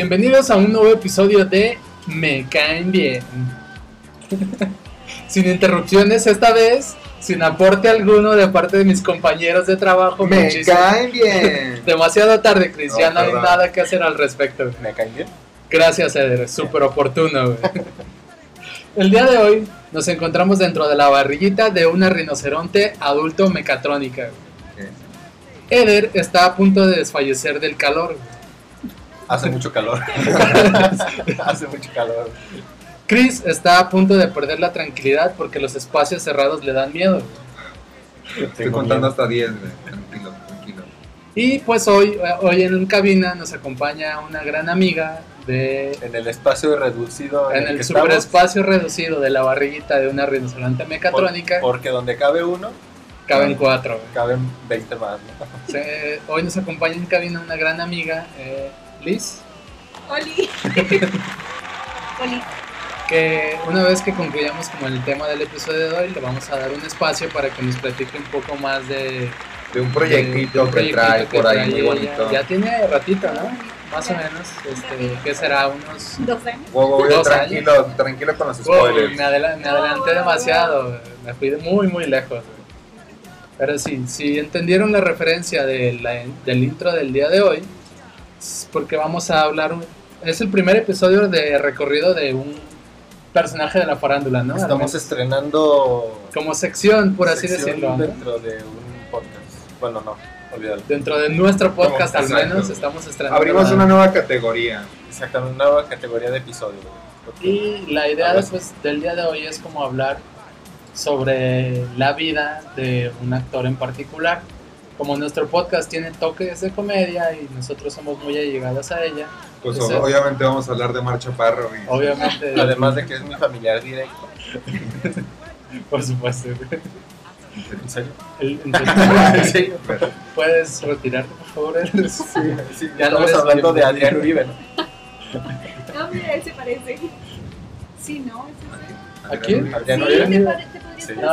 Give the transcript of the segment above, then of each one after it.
Bienvenidos a un nuevo episodio de Me caen bien. sin interrupciones esta vez, sin aporte alguno de parte de mis compañeros de trabajo. ¡Me Muchísimo- caen bien! Demasiado tarde, Chris, ya No, no hay nada que hacer al respecto. ¿Me caen bien? Gracias, Eder, súper oportuno. güey. El día de hoy nos encontramos dentro de la barriguita de una rinoceronte adulto mecatrónica. güey. Eder está a punto de desfallecer del calor. güey. Hace mucho calor. Hace mucho calor. Chris está a punto de perder la tranquilidad porque los espacios cerrados le dan miedo. Estoy contando hasta 10, güey. Tranquilo, tranquilo. Y pues hoy, hoy en cabina nos acompaña una gran amiga de En el espacio reducido en el superespacio reducido de la barriguita de una rinoceronte por- mecatrónica. porque donde cabe uno, caben cuatro. caben 20 más. ¿no? Hoy nos acompaña en cabina una gran amiga, eh, Oli. Oli. que una vez que concluyamos como el tema del episodio de hoy, le vamos a dar un espacio para que nos platique un poco más de... De un proyectito de un que proyectito trae que por ahí muy bonito. Ya tiene ratito, ¿no? Más o menos, este, ¿qué será? Unos... Dos años. Wow, wow, Dos tranquilo, tranquilo con los Wow, spoilers. me, adela- me adelanté demasiado, me fui de muy muy lejos. Pero sí, si entendieron la referencia de la- del intro del día de hoy, porque vamos a hablar, un- es el primer episodio de recorrido de un personaje de la farándula, ¿no? Estamos estrenando. como sección, por así decirlo. ¿no? Dentro de un podcast. Bueno, no, olvídalo. Dentro de nuestro podcast al menos estamos estrenando. Abrimos la- una nueva categoría. Exactamente, una nueva categoría de episodio. Y la idea después del día de hoy es como hablar sobre la vida de un actor en particular. Como nuestro podcast tiene toques de comedia y nosotros somos muy allegados a ella, Pues Ese- obviamente vamos a hablar de Marcha Parro. Y... obviamente, Además de que es mi familiar directo. por supuesto, ¿En serio? ¿En serio? puedes retirarte por favor. Sí, sí, Ya no estamos eres hablando de. Adrián Uribe, ¿no? No, mira, él se parece. Sí, ¿no? ¿Es ese? ¿A quién? Adrián Sí, Uribe. te, pare- te podrías Sí. parecer No.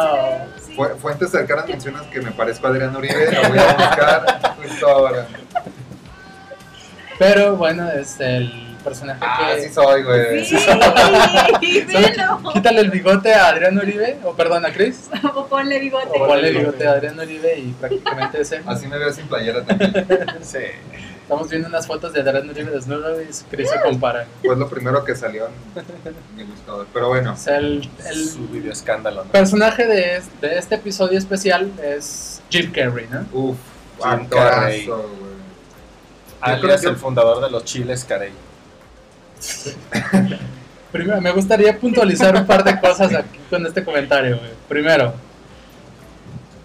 Sí. Fuentes cercanas mencionan que me parezco a Adrián Uribe. Lo voy a buscar justo ahora. Pero bueno, es el personaje Ah, que... sí soy, güey. Sí, velo. Quítale el bigote a Adrián Uribe, o perdón, a Chris, O ponle bigote. o ponle bigote a Adrián Uribe y prácticamente ese. Así me veo sin playera también. Sí. Estamos viendo unas fotos de Adrián Uribe desnudo y Chris se compara. Fue lo primero que salió en mi buscador. Pero bueno, O sea, el, el Su video escándalo, ¿no? personaje de, de este episodio especial es Jim Carrey, ¿no? uff, Jim Carrey. Alias yo- el fundador de los chiles Carey. Primero, me gustaría puntualizar un par de cosas aquí con este comentario. güey. Primero,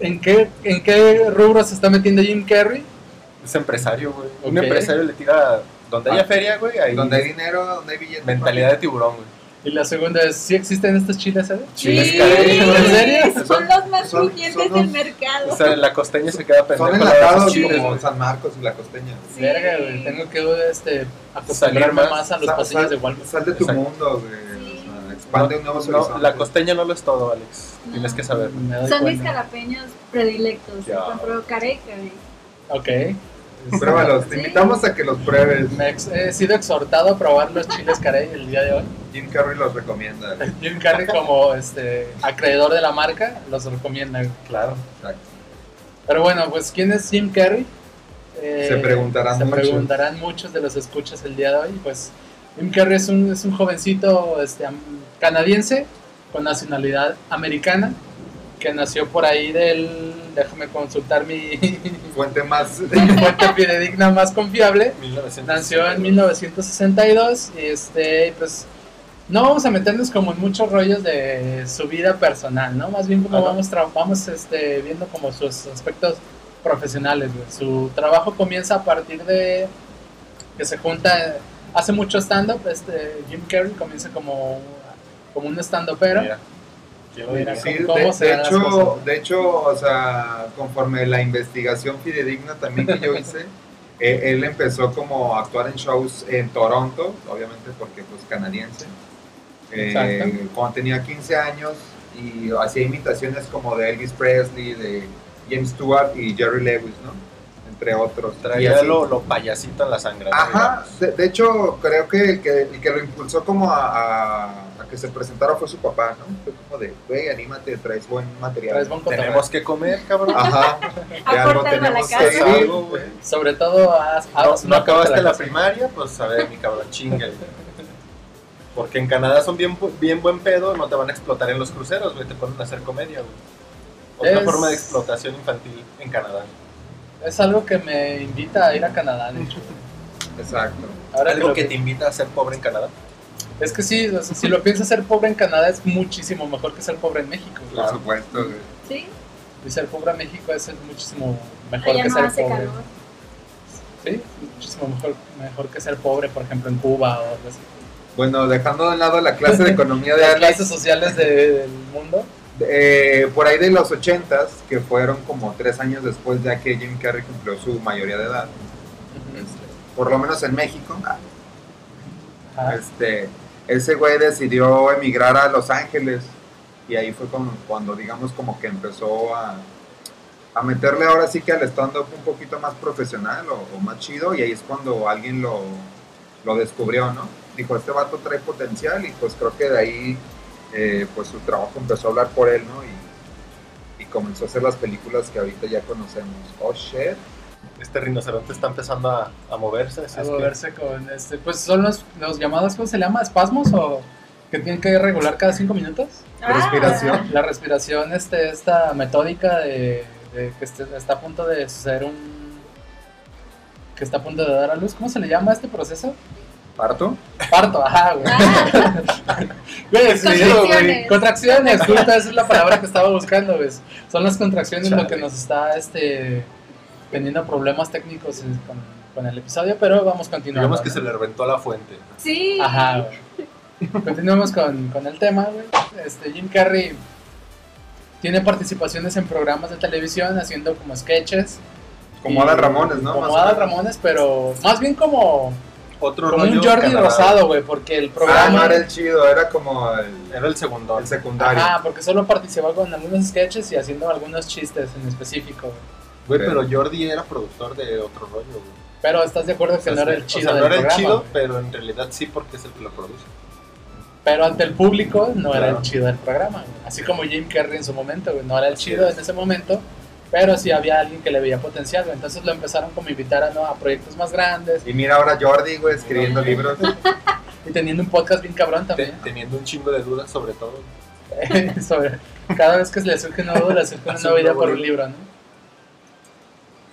¿en qué, ¿en qué rubro se está metiendo Jim Carrey? Es empresario, güey. Un empresario le tira. Donde haya Ah. feria, güey, ahí. Donde hay dinero, donde hay billetes. Mentalidad de tiburón, güey. Y la segunda es, ¿sí existen estos chiles? eh? Chiles Sí, Carey. ¿En serio? Son los más crujientes son del los- mercado. O sea, la costeña se queda pendeja Son enlatados chiles, como. San Marcos y la costeña. Sí. Verga, güey, tengo que este, acostumbrarme más, más. a los Sal- pasillos sal- de Walmart. Sal de tu Exacto. mundo, güey. Sí. O sea, expande un nuevo No, la costeña no lo es todo, Alex. No. Tienes que saber. Son mis jalapeños predilectos. Ya. Encontró careca. güey. Ok. Pruébalos, te invitamos a que los pruebes. Me ex- he sido exhortado a probar los chiles Carey el día de hoy. Jim Carrey los recomienda. Jim Carrey como este acreedor de la marca los recomienda. Claro. Exacto. Pero bueno, pues ¿quién es Jim Carrey? Eh, Se preguntarán se muchos. preguntarán muchos de los escuchas el día de hoy. Pues Jim Carrey es un, es un jovencito este, am- canadiense con nacionalidad americana que nació por ahí del... Déjame consultar mi, Fuente más. mi fuente fidedigna más confiable. 1900. Nació en 1962 y este, pues no vamos a meternos como en muchos rollos de su vida personal, ¿no? Más bien como Ajá. vamos, vamos este, viendo como sus aspectos profesionales. Su trabajo comienza a partir de que se junta, hace mucho stand-up, este, Jim Carrey comienza como, como un stand-upero. Mira, quiero Sí, ¿Cómo de, se hecho, cosas? de hecho, o sea, conforme la investigación fidedigna también que yo hice, eh, él empezó como a actuar en shows en Toronto, obviamente porque pues canadiense, eh, cuando tenía 15 años y hacía imitaciones como de Elvis Presley, de James Stewart y Jerry Lewis, ¿no? Entre otros. Y Traía lo, lo payasito en la sangre. Ajá, de, de hecho creo que el, que el que lo impulsó como a que se presentara fue su papá, ¿no? Fue como de, güey, anímate, traes buen material. Traes buen cotorreo. Tenemos que comer, cabrón. Ajá, de algo a tenemos que vivir. algo, güey. Sobre todo, haz, No, no acabaste la primaria, pues a ver, mi cabrón, chingale. Porque en Canadá son bien, bien buen pedo, no te van a explotar en los cruceros, güey, te ponen a hacer comedia, güey. Otra Es- forma de explotación infantil en Canadá. Es algo que me invita a ir a Canadá, de hecho. Exacto. Ahora Algo que te invita a ser pobre en Canadá. Es que sí, o sea, si lo piensas ser pobre en Canadá es muchísimo mejor que ser pobre en México. Por Claro. supuesto, güey. Sí, Y ser pobre en México es muchísimo mejor allá que no ser hace pobre. calor. Sí, muchísimo mejor, mejor que ser pobre, por ejemplo, en Cuba o algo así. Bueno, dejando de lado la clase de economía de Las Alex, clases sociales de- del mundo. eh, por ahí de los 80s, que fueron como tres años después ya que Jim Carrey cumplió su mayoría de edad, por lo menos en México, Ajá. este, ese güey decidió emigrar a Los Ángeles y ahí fue cuando, digamos, como que empezó a, meterle ahora sí que al stand-up un poquito más profesional o, más chido y ahí es cuando alguien lo, lo descubrió, ¿no? Dijo, este vato trae potencial y pues creo que de ahí eh, pues su trabajo empezó a hablar por él, ¿no? Y, y comenzó a hacer las películas que ahorita ya conocemos. Oh, shit. Este rinoceronte está empezando a, a moverse. A que- moverse con este. Pues son los, los llamados, ¿cómo se llama? ¿Espasmos o que tienen que regular cada cinco minutos? Ah, Respiración. La respiración, este, esta metódica de, de que este- está a punto de suceder un. que está a punto de dar a luz. ¿Cómo se le llama a este proceso? ¿Parto? Parto, ajá, güey. Ah, Güey, sí, Contracciones. güey. Contracciones, justo esa es la palabra que estaba buscando, güey. Son las contracciones lo que nos está este, teniendo problemas técnicos con, con el episodio, pero vamos continuando. Digamos que ¿no? se le reventó la fuente. sí. Ajá, güey. Continuamos con, con el tema, güey. Este, Jim Carrey tiene participaciones en programas de televisión haciendo como sketches. Como Adal Ramones, ¿no? Como Adal. Ramones, pero más bien como, Otro como un Jordi Canadá. Rosado, güey, porque el Ah, programa... no era el chido, era como el, Era el segundo. el secundario. Ajá, porque solo participaba con algunos sketches y haciendo algunos chistes en específico, güey. Güey, pero Jordi era productor de otro rollo, güey. Pero estás de acuerdo que O sea, no era el o chido sea, del no era el programa, chido, güey. pero en realidad sí porque es el que lo produce. Pero ante el público no era el chido del programa, güey. Así como Jim Carrey en su momento, güey. No era el chido en ese momento, pero sí había alguien que le veía potencial, güey. Entonces lo empezaron como a invitar a, ¿no? a proyectos más grandes Y mira ahora Jordi, güey, escribiendo libros. y teniendo un podcast bien cabrón también. teniendo un chingo de dudas sobre todo. Sobre cada vez que le surge una duda, le surge una nueva idea por un libro, ¿no?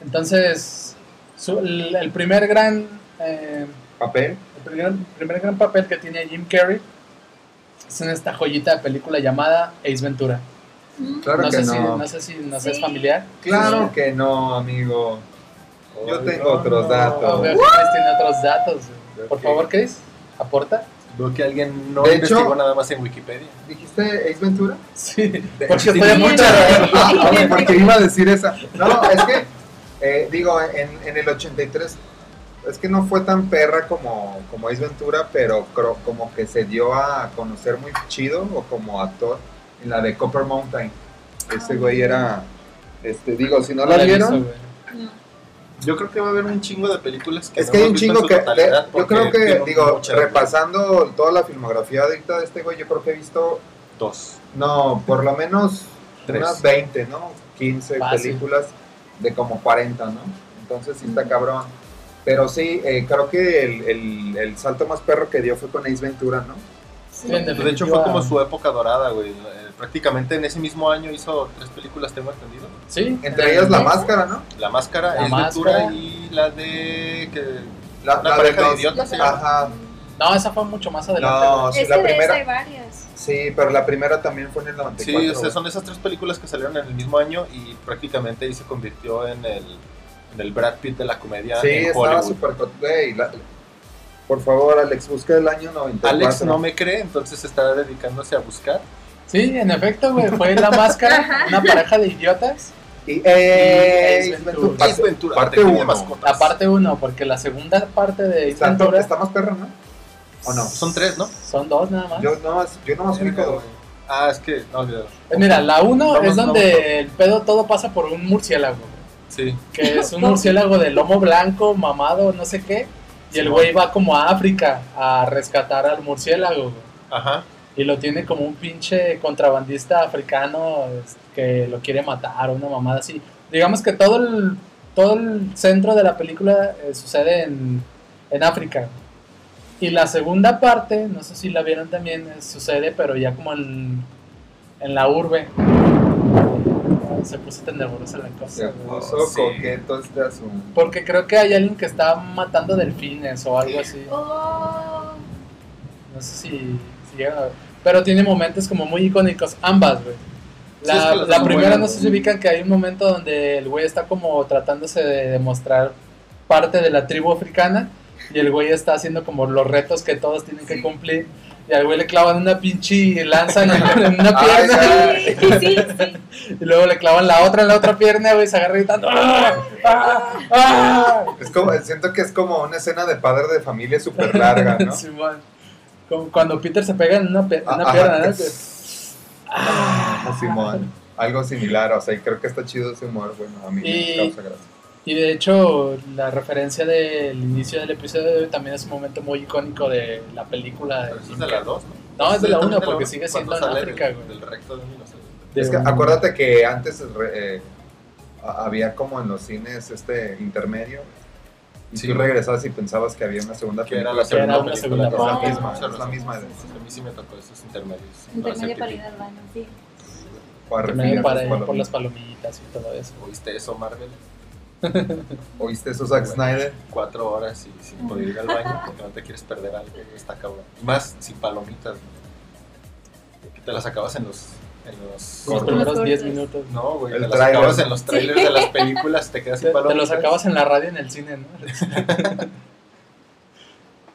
Entonces, su- el, el primer gran... eh, Papel. El primer, primer gran papel que tiene Jim Carrey es en esta joyita de película llamada Ace Ventura. Mm. Claro no, que sé no. Si, no sé si nos es Sí. familiar. Claro que no, amigo. Yo Ay, tengo otros datos. No, veo que Chris tiene otros datos. Por que- favor, Chris, aporta. Veo que alguien no De investigó hecho- nada más en Wikipedia. ¿Dijiste Ace Ventura? Sí, De- porque tiene estoy mucha Oye, porque iba a decir esa. No, es que, eh, digo, en, en el 83, es que no fue tan perra como, como Ace Ventura, pero creo como que se dio a conocer muy chido o como actor en la de Copper Mountain. Ese güey era, este, digo, si no la vieron, No. Yo creo que va a haber un chingo de películas que es no que hay un chingo que, de- yo creo que, digo, repasando toda la filmografía ahorita de este güey, yo creo que he visto, Dos. no, por lo menos Tres. unas 20, ¿no? 15 Fácil. películas de como 40, ¿no? Entonces sí está Mm. cabrón. Pero sí, eh, creo que el, el- el salto más perro que dio fue con Ace Ventura, ¿no? Sí. De hecho fue como su época dorada, güey. Eh, prácticamente en ese mismo año hizo tres películas, tengo entendido. Sí. Entre ellas La Máscara, ¿no? La Máscara, La Ventura Máscara. y la de... Que, La, Una la pareja de dos- idiotas. Ajá. No, esa fue mucho más adelante. No, sí, Es la que de primera. varias. Sí, pero la primera también fue en el 94. sí, o sea, son esas tres películas que salieron en el mismo año y prácticamente ahí se convirtió en el, en el Brad Pitt de la comedia Sí, en estaba Hollywood. súper. Por favor, Alex, busca el año 94. Alex no me cree, entonces está dedicándose a buscar. Sí, en efecto, güey. Fue La Máscara, una pareja de idiotas. Y, eh, Y Ace Ventura. Ventura. Ace Ventura, parte detective de uno. mascotas. La parte 1, porque la segunda parte de Ace Ventura está más perra, ¿no? ¿O no? Son tres, ¿no? son dos nada más. Yo nomás, yo nomás ubico dos. Ah, es que, no olvídalo. Eh, Mira, la 1 Vamos, es donde vamos. el pedo todo pasa por un murciélago. güey. Sí. Que es un murciélago de lomo blanco, mamado, no sé qué. Y el güey va como a África a rescatar al murciélago. güey. Ajá. Y lo tiene como un pinche contrabandista africano que lo quiere matar, una mamada así. Digamos que todo el, todo el centro de la película eh, sucede en, en África. Y la segunda parte, no sé si la vieron también, eh, sucede pero ya como en, en la urbe. Se puso tan nerviosa la cosa. Se puso sí. coqueto este asunto. Porque creo que hay alguien que está matando delfines o algo así. Oh, No sé si, si llegan a ver. Pero tiene momentos como muy icónicos, ambas, güey. La, Sí, es que las la primera, buenas, no sé si ubican que hay un momento donde el güey está como tratándose de demostrar parte de la tribu africana y el güey está haciendo como los retos que todos tienen que Sí. cumplir. Y al güey le clavan una pinche lanza en, en una Ay, pierna sí, sí, sí. y luego le clavan la otra en la otra pierna, güey, se agarra gritando. ¡Ah! ¡Ah! ¡Ah! Es como, siento que es como una escena de padre de familia súper larga, ¿no? Simón. Como cuando Peter se pega en una, pe- en una Ah, pierna, ajá, ¿no? Ah, Simón. Algo similar, o sea, y creo que está chido ese humor, bueno, a mí Y- me causa gracia. Y de hecho, la referencia del inicio del episodio de hoy también es un momento muy icónico de la película. De Pero es de la dos, ¿no? No, es de la Sí, uno, también de porque uno, sigue siendo en África, del- güey. Del recto de un de Es que un- acuérdate que antes re- eh, a- había como en los cines este intermedio y Sí. tú regresabas y pensabas que había una segunda Que era película. la segunda una película, segunda que es la misma, Es la misma A mí sí me tocó esos intermedios. Intermedio para Para ir al baño, sí. Para para las ir por las palomitas y todo eso. ¿Oíste eso, Marvel? ¿Oíste eso, Zack Snyder? Cuatro horas y sin poder ir al baño porque no te quieres perder algo, está cabrón. Y Más sin palomitas, güey. Que te las acabas en los... En los Los primeros Los 10 cortos. minutos. no, güey, El te las acabas en los trailers de las películas, te quedas Te, sin te palomitas. los acabas en la radio y en el cine, ¿no?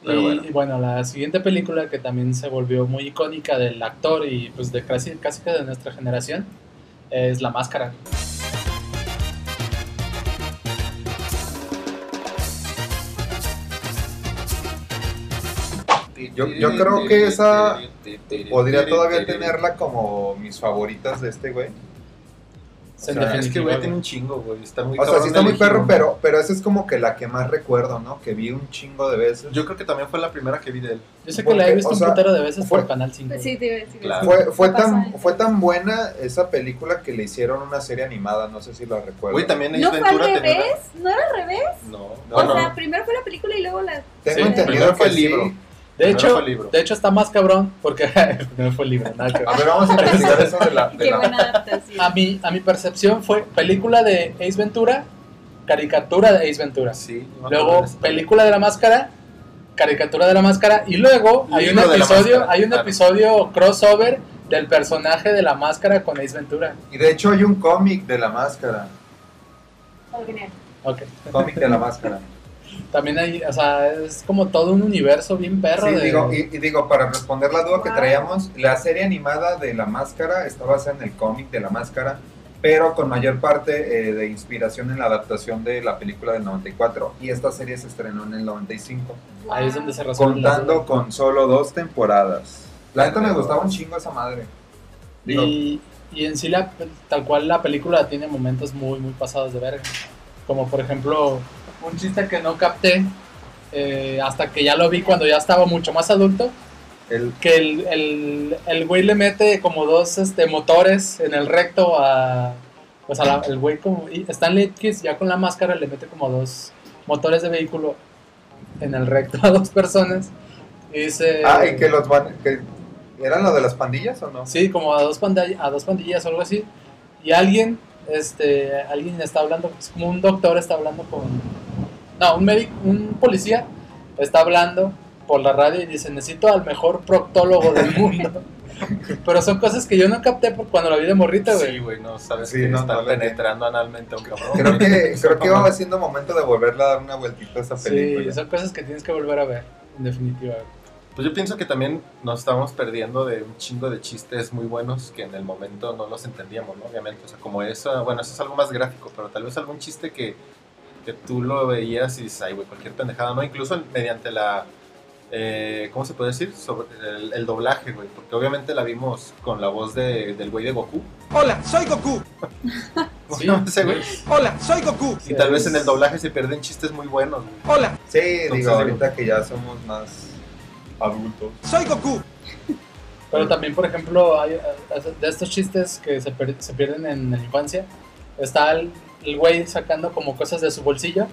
Pero y, bueno. y bueno, la siguiente película que también se volvió muy icónica del actor y pues de casi, casi que de nuestra generación es La Máscara. Yo- yo creo que esa Podría todavía tenerla como mis favoritas de este güey. En O sea, es definitiva, que güey tiene un chingo, güey. Está muy O sea, sí está muy perro, pero, pero esa es como que la que más recuerdo, ¿no? Que vi un chingo de veces. Yo creo que también fue la primera que vi de él. Yo sé que la he visto o un sea, putero de veces fue- por Canal 5. Pues sí, a decir Claro. Fue, fue, tan, fue tan buena esa película que le hicieron una serie animada, no sé si la recuerdo. Güey, también Ace ¿No fue al revés? ¿No era al revés? una- No, o no, sea, no. primero fue la película y luego la... Tengo Sí, entendido primero fue que el libro. De hecho, fue el libro. de hecho está más cabrón porque no fue el libro, nada que ver. A ver, vamos a investigar eso de la... de Qué la- buena adaptación. A mi, a mi percepción fue película de Ace Ventura, caricatura de Ace Ventura. Sí, Luego película de la máscara, caricatura de la máscara y luego hay un episodio, máscara, hay un claro. episodio crossover del personaje de la máscara con Ace Ventura. Y de hecho hay un cómic de la máscara. Oh, genial. Ok. Cómic de la máscara. También hay, o sea, es como todo un universo bien perro Sí, de digo, y, y digo, para responder la duda que traíamos, la serie animada de La Máscara está basada en el cómic de La Máscara, pero con mayor parte eh, de inspiración en la adaptación de la película del 94, y esta serie se estrenó en el 95, ahí es donde se contando con solo dos temporadas. La neta me gustaba un chingo esa madre. Digo, Y, y en sí, la, tal cual la película tiene momentos muy, muy pasados de verga. Como por ejemplo, un chiste que no capté eh, hasta que ya lo vi cuando ya estaba mucho más adulto. el, Que el, el, el güey le mete como dos este, motores en el recto a. Pues a la- el güey como. Stanley Kiss ya con la máscara le mete como dos motores de vehículo en el recto a dos personas. Y dice. ah, y que los van, que, ¿Eran lo de las pandillas o no? Sí, como a dos, pandillas, a dos pandillas o algo así. Y alguien, este, alguien está hablando, es como un doctor está hablando con... No, un médico, un policía está hablando por la radio y dice, necesito al mejor proctólogo del mundo. Pero son cosas que yo no capté por cuando la vi de morrita, güey. Sí, güey, no sabes Sí, que no, no penetrando analmente a un cabrón. Creo que, creo que va siendo momento de volverle a dar una vueltita a esa Sí, película. son cosas que tienes que volver a ver, en definitiva. Pues yo pienso que también nos estamos perdiendo de un chingo de chistes muy buenos que en el momento no los entendíamos, ¿no? Obviamente, o sea, como eso, bueno, eso es algo más gráfico, pero tal vez algún chiste que, que tú lo veías y dices, ay, güey, cualquier pendejada, ¿no? Incluso mediante la, eh, ¿cómo se puede decir? Sobre el, el doblaje, güey, porque obviamente la vimos con la voz de, del güey de Goku. Hola, soy Goku. ¿Cómo Sí, güey? Hola, soy Goku. Y tal vez en el doblaje se pierden chistes muy buenos, güey. Hola, Sí, Entonces, digo, ahorita que ya somos más adultos. soy Goku. Pero también, por ejemplo, hay, de estos chistes que se, per- se pierden en la infancia, está el, el güey sacando como cosas de su bolsillo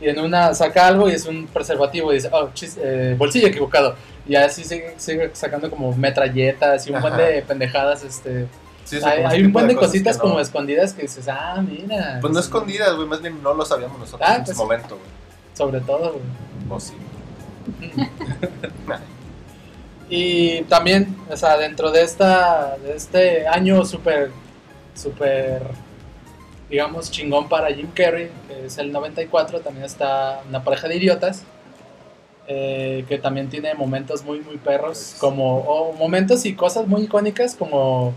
y en una saca algo y es un preservativo y dice, oh, chis- eh, bolsillo equivocado. Y así sigue, sigue sacando como metralletas y un buen Ajá. de pendejadas. Este, Sí, hay ese hay un buen de cositas no- como escondidas que dices, ah, mira. Pues no escondidas, güey, más bien no lo sabíamos nosotros Ah, en pues sí. momento, güey. Sobre todo, güey. O sí. Y también, o sea, dentro de esta de este año súper, súper, digamos, chingón para Jim Carrey, que es el 94, también está una pareja de idiotas, eh, que también tiene momentos muy, muy perros, como, o momentos y cosas muy icónicas, como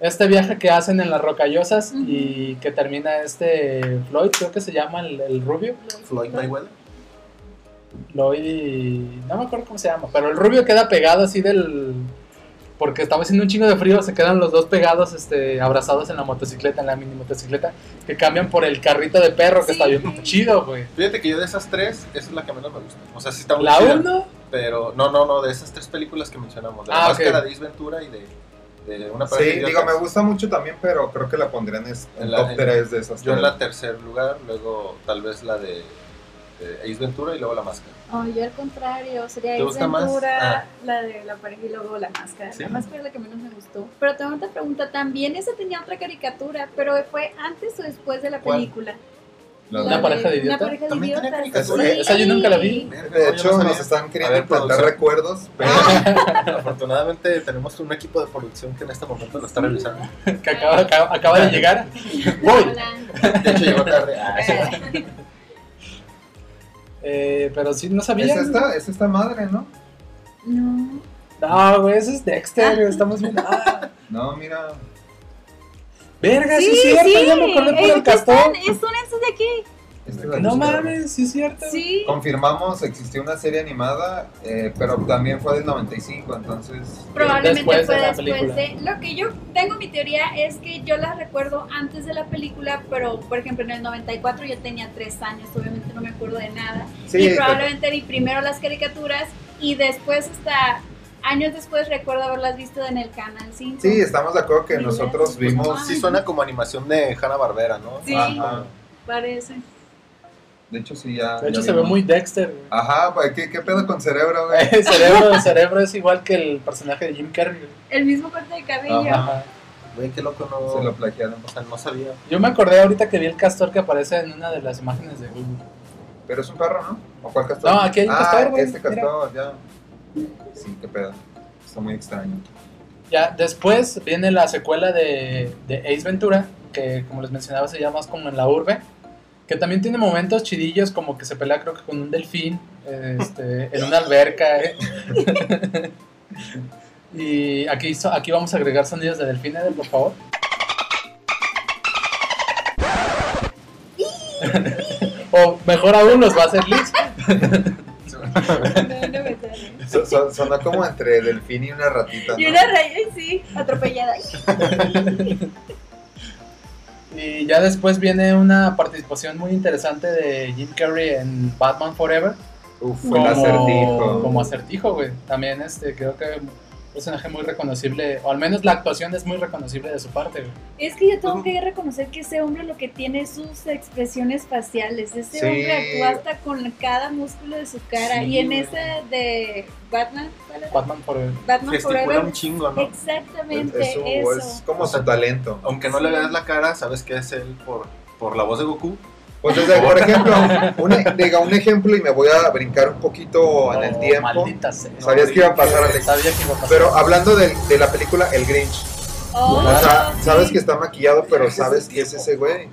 este viaje que hacen en las rocallosas y que termina este Floyd, creo que se llama el, el rubio. Floyd Mayweather. Lloyd, no me acuerdo cómo se llama, pero el rubio queda pegado así del... Porque estaba haciendo un chingo de frío, se quedan los dos pegados, este, abrazados en la motocicleta, en la mini motocicleta, que cambian por el carrito de perro, que Sí. está bien chido, güey. Fíjate que yo de esas tres, esa es la que menos me gusta. O sea, sí está muy La chida, 1, Pero no, no, no, de esas tres películas que mencionamos. De la Ah, ok. máscara de Ace Ventura y de, de una Sí, pareja de digo, me gusta mucho también, pero creo que la pondría en, es- en En la- top en- 3 de esas Yo en la tercer lugar, luego tal vez la de, de Ace Ventura y luego la máscara. Oh, yo al contrario, sería ¿Te Ace? Ventura, Ah. la de la pareja y luego la máscara. Sí. La máscara es la que menos me gustó. Pero tengo otra pregunta, también esa tenía otra caricatura, pero fue antes o después de la ¿Cuál? película. La ¿Una de- pareja de Una idiotas? pareja de ¿También tenía idiotas. caricatura? sí. Esa yo nunca la vi. De hecho, nos están queriendo implantar recuerdos, pero Afortunadamente tenemos un equipo de producción que en este momento lo está revisando. que acaba, acaba, acaba de llegar. Voy. Hola. De hecho, llegó tarde. Ah, sí. Eh, pero sí, no es sabía. esta, es esta madre, ¿no? No. No, güey, ese es Dexter, estamos viendo. Ah, No, mira. verga, sí, es cierto, ya me acordé por el castor. están- son estos de aquí. Esta es la No mames, sí es cierto. Sí. Confirmamos, existió una serie animada, eh, pero también fue del 95, entonces... Probablemente Después fue de la después película. de. Lo que yo tengo mi teoría es que yo las recuerdo antes de la película, pero por ejemplo en el 94 yo tenía tres años, obviamente no me acuerdo de nada. Sí, y pero- probablemente vi primero las caricaturas y después, hasta años después, recuerdo haberlas visto en el canal 5. sí, estamos de acuerdo que Sí, nosotros vimos... Sí suena como animación de Hanna Barbera, ¿no? Sí. Ajá. Parece. De hecho, sí, ya... De hecho, ya se ve muy Dexter. güey. Ajá, güey, ¿qué, ¿qué pedo con cerebro, güey? El cerebro, el cerebro es igual que el personaje de Jim Carrey. güey. El mismo corte de cabello. Ajá. Güey, qué loco, no. Se lo plagiaron. O sea, no sabía. Yo me acordé ahorita que vi el castor que aparece en una de las imágenes de Google. Pero es un perro, ¿no? ¿O cuál castor? No, aquí hay un ah, castor, güey, este castor, ya. Sí, qué pedo. Está muy extraño. Ya, después viene la secuela de, de Ace Ventura, que como les mencionaba se llama más como en la urbe, que también tiene momentos chidillos como que se pelea creo que con un delfín este, en una alberca. ¿eh? y aquí, aquí vamos a agregar sonidos de delfín, Eder, por favor. o mejor aún los va a hacer Liz. No, no me sale. So- so- sonó como entre delfín y una ratita, ¿no? Y una raya, ay, sí, atropellada. Y ya después viene una participación muy interesante de Jim Carrey en Batman Forever. Uf, fue el como, acertijo. como acertijo, güey. También este, creo que personaje muy reconocible, o al menos la actuación es muy reconocible de su parte, güey. Es que yo tengo que reconocer que ese hombre lo que tiene es sus expresiones faciales. Ese Sí. hombre actúa hasta con cada músculo de su cara. Sí, y en güey. ese de Batman, ¿cuál era? Batman por Batman Forever. un chingo, ¿no? Exactamente, Es, su- eso. es como su talento. Aunque no le veas la cara, sabes que es él por, por la voz de Goku. Pues desde, por ejemplo, un, diga un ejemplo y me voy a brincar un poquito en el Oh, tiempo. Maldita sea. Sabías que iba a pasar, Alex. Sabía que iba a pasar. Pero hablando de, de la película El Grinch, Oh, o sea, sí. sabes que está maquillado, pero sabes que es ese güey.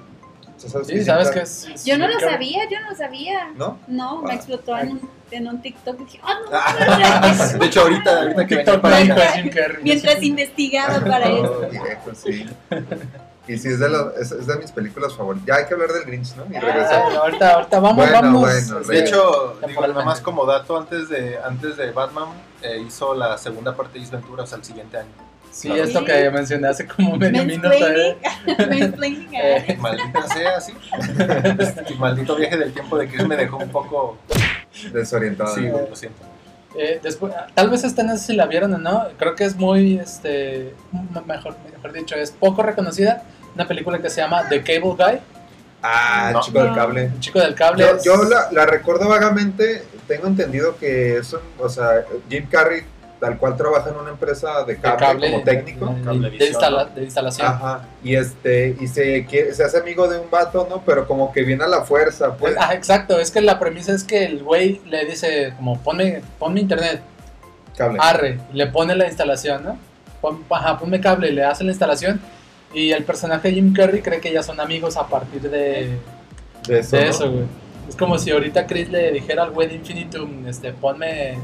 O sea, sabes Sí, que sabes que es. es Yo no lo sabía, yo no lo sabía. ¿No? No, me Ah. explotó en un, en un TikTok. y Dije, no, Ah. De hecho, ahorita, ahorita que venía TikTok para acá, mientras investigaba para Oh, esto. viejo, sí. Y sí, es de, los- es, es de mis películas favoritas. Ya hay que hablar del Grinch, ¿no? Y regresar. Ah, ahorita, ahorita vamos, Bueno, vamos. bueno, este, De hecho, digo, nada más como dato, antes de, antes de Batman, eh, hizo la segunda parte de Ace Ventura, o sea, el siguiente año. sí, claro. esto que mencioné hace como medio minuto. ¿eh? Eh. Maldita sea, sí. Este maldito viaje del tiempo de Chris me dejó un poco... Desorientado. Sí, lo siento. Eh, después, tal vez esta no sé si la vieron o no. Creo que es muy, este, mejor, mejor dicho, es poco reconocida. Una película que se llama The Cable Guy, Ah, el No. chico del cable. el chico del cable. Yo, es- yo la, la recuerdo vagamente, tengo entendido que es un, o sea, Jim Carrey tal cual trabaja en una empresa de de cable, como técnico. de, de, Cablevisión, instala- ¿no? de instalación. Ajá. Y este, y se, quiere- se hace amigo de un vato, ¿no? Pero como que viene a la fuerza, pues. Ah, exacto, es que la premisa es que el güey le dice como ponme, ponme internet, Cable. arre, y le pone la instalación, ¿no? Pon, ajá, ponme cable, y le hace la instalación y el personaje de Jim Carrey cree que ya son amigos a partir de, de eso. de güey. Es como si ahorita Chris le dijera al güey de Infinitum, este, ponme,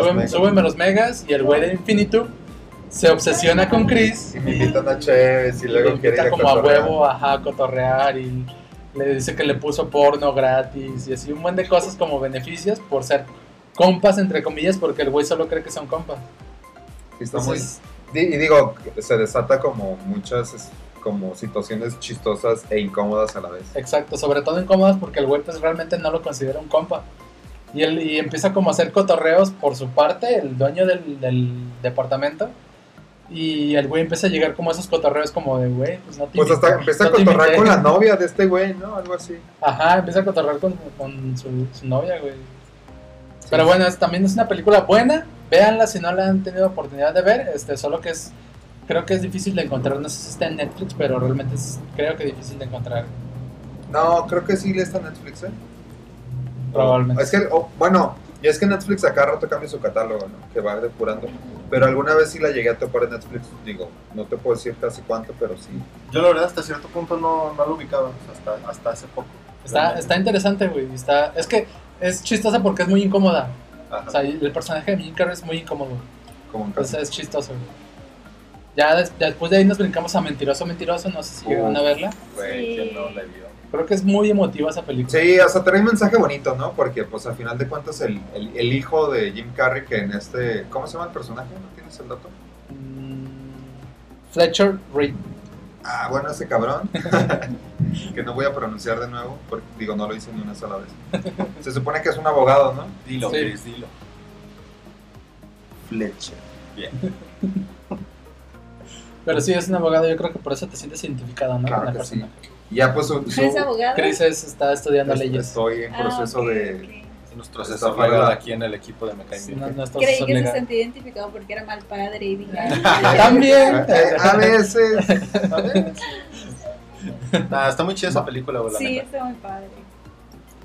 súbeme, súbeme los megas y el güey de Infinitum se obsesiona con Chris Y me invitan a Chévez y luego quiere ir a como a cotorrear. huevo ajá, a cotorrear y le dice que le puso porno gratis y así un buen de cosas como beneficios por ser compas entre comillas porque el güey solo cree que son compas. Está muy- Entonces, di- y digo, se desata como muchas como situaciones chistosas e incómodas a la vez. exacto, sobre todo incómodas porque el güey pues realmente no lo considera un compa. Y, él, y empieza como a hacer cotorreos por su parte, el dueño del, del departamento. Y el güey empieza a llegar como a esos cotorreos como de, güey, pues no te Pues hasta empieza no a cotorrear invité". con la novia de este güey, ¿no? Algo así. Ajá, empieza a cotorrear con, con su, su novia, güey. Pero bueno, es- también es una película buena. Véanla si no la han tenido oportunidad de ver. Este, solo que es. Creo que es difícil de encontrar. No sé si está en Netflix, pero realmente es, creo que difícil de encontrar. No, creo que sí le está en Netflix, ¿eh? Probablemente. Es que, oh, bueno, y es que Netflix a cada rato cambia su catálogo, ¿no? Que va depurando. Pero alguna vez sí la llegué a topar en Netflix, digo, no te puedo decir casi cuánto, pero sí. Yo la verdad hasta cierto punto no, no lo ubicaba, hasta, hasta hace poco. Está, está interesante, güey. Está, es que es chistosa porque es muy incómoda. Ajá. O sea, el personaje de Jim Carrey es muy incómodo. Como en Entonces es chistoso, güey. Ya des- después de ahí nos brincamos a Mentiroso, Mentiroso. No sé si llegaron a verla. Güey, Sí. que no la vio. Creo que es muy emotiva esa película. Sí, o sea, trae un mensaje bonito, ¿no? Porque, pues, al final de cuentas, el, el, el hijo de Jim Carrey, que en este... ¿Cómo se llama el personaje? ¿No tienes el dato? Mm, Fletcher Reed. Ah, bueno, ese cabrón. que no voy a pronunciar de nuevo, porque, digo, no lo hice ni una sola vez. Se supone que es un abogado, ¿no? Dilo, Sí. Chris, dilo. Fletcher. Bien. Pero sí, es un abogado, yo creo que por eso te sientes identificado, ¿no? Claro Con el que sí. Y ya, pues, su... su- ¿Es abogado? Chris es- está estudiando es- leyes. Estoy en Ah, proceso de... ok. Nuestro asesor legal aquí en el equipo de Me Caen Bien. No, Creí que se legal. sentía identificado porque era mal padre y dije, También. Eh, a veces... A veces. Nah, está muy chida esa película, la sí, neta. está muy padre.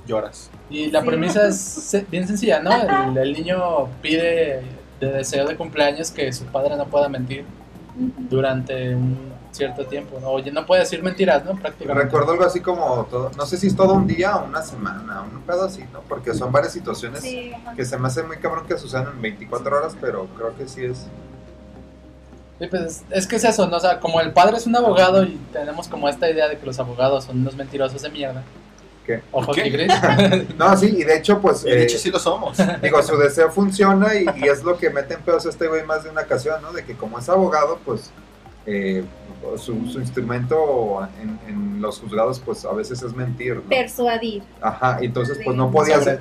Lloras. Y la Sí. premisa es se- bien sencilla, ¿no? El, el niño pide de deseo de cumpleaños que su padre no pueda mentir durante un cierto tiempo. ¿no? Oye, no puede decir mentiras, ¿no? Prácticamente. Recuerdo algo así como, todo, no sé si es todo un día o una semana, un pedo así, ¿no? Porque son varias situaciones Sí, que se me hace muy cabrón que sucedan en 24 horas, pero creo que sí es... Sí, pues, es, es que es eso, ¿no? O sea, como el padre es un abogado y tenemos como esta idea de que los abogados son unos mentirosos de mierda. ¿Qué? Ojo ¿Qué? Chris. No, sí, y de hecho, pues, Y de eh, hecho sí lo somos. digo, su deseo funciona y, y es lo que mete en pedos a este güey más de una ocasión, ¿no? De que como es abogado, pues, eh, su, su instrumento en, en los juzgados, pues, a veces es mentir, ¿no? Persuadir. Ajá, entonos, pues, no podía ser...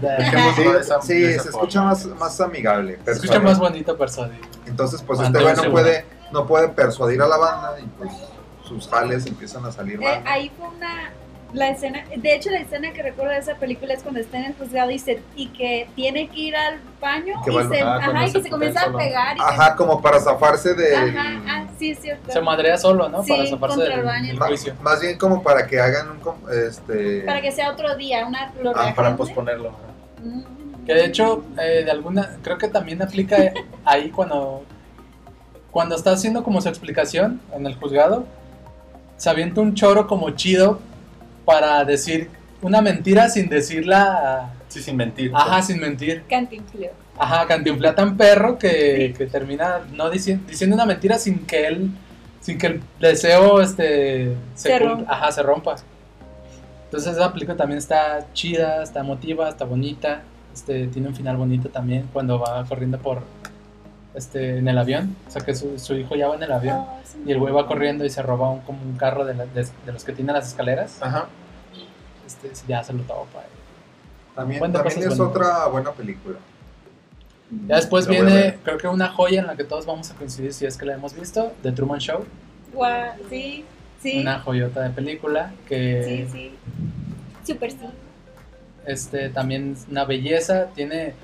Sí, sí, se escucha más, más amigable. Se escucha persuadir. más bonito persuadir. Entonces, pues este güey no entonces, puede, no puede persuadir a la banda y pues sus jales empiezan a salir Eh, mal. ahí fue una la escena, de hecho la escena que recuerdo de esa película es cuando está en el juzgado y, se, y que tiene que ir al baño Que y va al- se, ah, ajá, y se que se putea comienza a pegar y Ajá, como para zafarse del... ajá, ah, sí, es cierto. Se madrea solo, ¿no? Sí, Para zafarse del, el baño. del Ma- juicio. más bien como para que hagan un... com- Este... Para que sea otro día, una Ah, para posponerlo. Mm. Que de hecho, eh, de alguna, creo que también aplica ahí cuando, cuando está haciendo como su explicación en el juzgado, se avienta un choro como chido para decir una mentira sin decirla, Sí, sin mentir. ajá, sin mentir. Cantinfleo. Ajá, cantinflea tan perro que, que termina no dici- diciendo una mentira sin que él, sin que el deseo este Se cul- rompa. ajá, se rompa. Entonces esa película también está chida, está emotiva, está bonita, este, tiene un final bonito también cuando va corriendo por este en el avión, o sea que su, su hijo ya va en el avión Oh, sí. y el güey va corriendo y se roba un, como un carro de, la- de- de los que tienen las escaleras, Ajá. este, ya se lo topa. También, también es bonitas. otra buena película. Ya después Lo viene, creo que una joya en la que todos vamos a coincidir si es que la hemos visto, The Truman Show. Guau, sí, sí, una joyota de película que sí, sí. Super sí. este también es una belleza tiene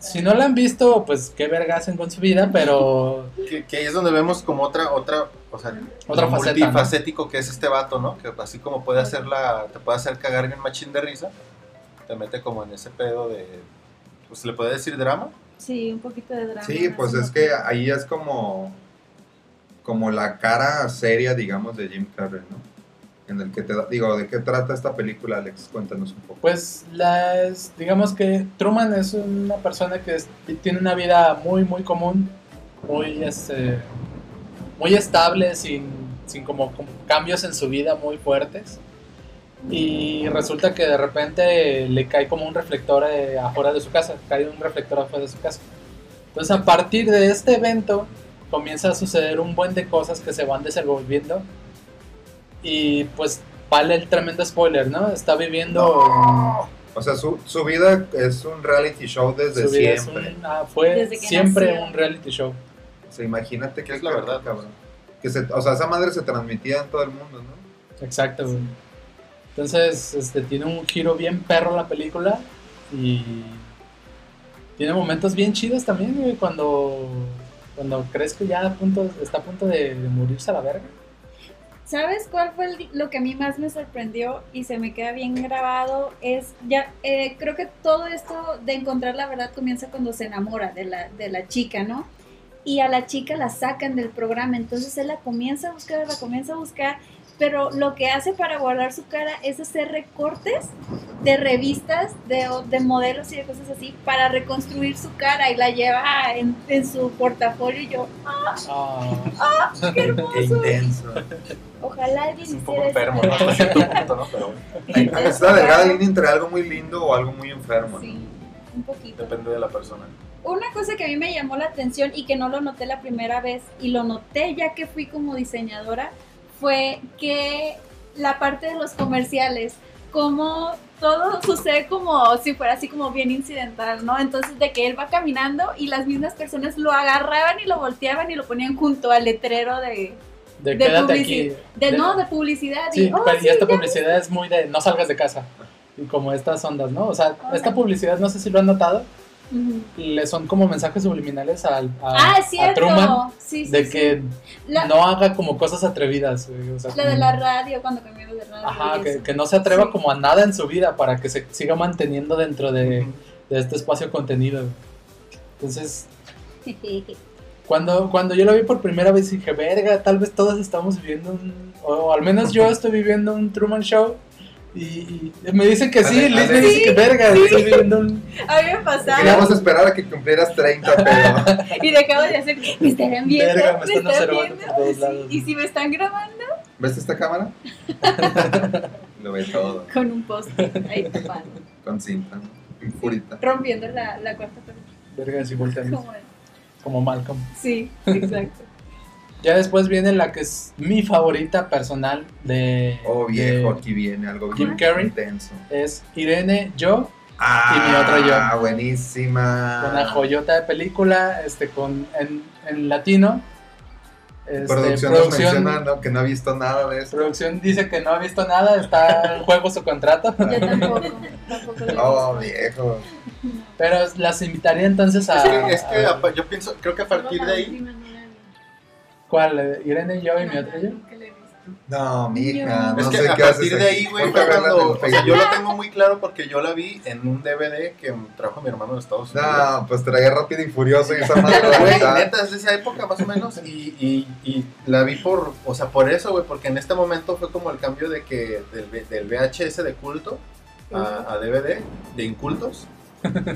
si no la han visto pues qué verga hacen con su vida pero Que, que ahí es donde vemos como otra, otra, o sea, Otra faceta, multifacético que es este vato, ¿no? Que así como puede hacerla, te puede hacer cagar en machín de risa, te mete como en ese pedo de, pues le puede decir drama. Sí, un poquito de drama. Sí, pues es que ahí es como, como la cara seria, digamos, de Jim Carrey, ¿no? En el que te digo, ¿de qué trata esta película, Alex? Cuéntanos un poco. pues las digamos que Truman es una persona que es- tiene una vida muy muy común muy este muy estable sin, sin como, como cambios en su vida muy fuertes y resulta que de repente le cae como un reflector eh, afuera de su casa, cae un reflector afuera de su casa. Entonces a partir de este evento comienza a suceder un buen de cosas que se van desenvolviendo y pues vale el tremendo spoiler, ¿no? Está viviendo... O sea, su, su vida es un reality show desde su vida es siempre. un- ah, fue siempre nació. un reality show. O sea, imagínate que Es la verdad. cabrón. Que se, o sea, esa madre se transmitía en todo el mundo, ¿no? Exacto, güey. Entonces, este, tiene un giro bien perro la película y tiene momentos bien chidos también, güey, cuando, cuando crees que ya a punto, está a punto de, de morirse a la verga. ¿Sabes cuál fue el- lo que a mí más me sorprendió y se me queda bien grabado? Es ya, eh, creo que todo esto de encontrar la verdad comienza cuando se enamora de la, de la chica, ¿no? Y a la chica la sacan del programa, entonces él la comienza a buscar, la comienza a buscar, pero lo que hace para guardar su cara es hacer recortes de revistas, de, de modelos y de cosas así, para reconstruir su cara y la lleva en, en su portafolio y yo, Ah, ¡qué Qué hermoso! intenso. Ojalá alguien Es un poco enfermo, ¿no? Hasta cierto punto, ¿no? Pero la delgada línea entre algo muy lindo o algo muy enfermo. ¿no? Sí, un poquito. depende de la persona. Una cosa que a mí me llamó la atención y que no lo noté la primera vez y lo noté ya que fui como diseñadora fue que la parte de los comerciales, como todo sucede como si fuera así como bien incidental, ¿no? Entonces de que él va caminando y las mismas personas lo agarraban y lo volteaban y lo ponían junto al letrero de, de, De quédate aquí. de, De- no, de publicidad. Sí, y, oh, pero- sí, y esta publicidad es muy de no salgas de casa. Y como estas ondas, ¿no? O sea, esta publicidad, no sé si lo han notado, Ujú. le son como mensajes subliminales al, a, Ah, es a cierto. Truman Sí, sí, de sí. que La, no haga como cosas atrevidas. o sea, la de como- la radio, cuando cambiamos de radio. Ajá, que, que no se atreva Sí. como a nada en su vida para que se siga manteniendo dentro de, de este espacio contenido. Entonces, cuando, cuando yo lo vi por primera vez dije, verga, tal vez todos estamos viviendo un, o al menos yo estoy viviendo un Truman Show. Y, y me dicen que sí, Liz me dice que verga, estoy viviendo un... A mí me pasaba. Queríamos esperar a que cumplieras 30, pero Y dejaba de hacer. Me estarán viendo. Verga, me me, están están observando viendo. por todos Sí, lados. Y si me están grabando, ¿ves esta cámara? Lo ve todo, con un post ahí tapado. con cinta, curita. Rompiendo la, la cuarta pared. Verga, si voltean, Como- Malcolm. Sí, exacto. Ya después viene la que es mi favorita personal de... Oh, viejo, de- aquí viene algo Jim bien Carrey. intenso. es Irene Yo Ah, mi otro yo. buenísima. Una joyota de película, este, con, en, en latino. Este, Producción, nos menciona ¿no? que no ha visto nada de esto. producción dice que no ha visto nada, está en juego su contrato. Yo tampoco. tampoco lo he Oh, viejo. Pero las invitaría entonces a. Es que, es que a- yo pienso, creo que a partir de ahí, ¿Cuál? Irene y yo y mi otro yo. No, mija, no es que sé a qué haces partir de ahí, güey, fue cuando, o sea, yo lo tengo muy claro porque yo la vi en un DVD que trajo mi hermano de Estados Unidos. No, pues traía rápido y furioso y esa madre güey, mitad. neta, es de esa época más o menos y, y, y la vi por, o sea, por eso, güey, porque en este momento fue como el cambio de que del, del VHS de culto a, a DVD de incultos,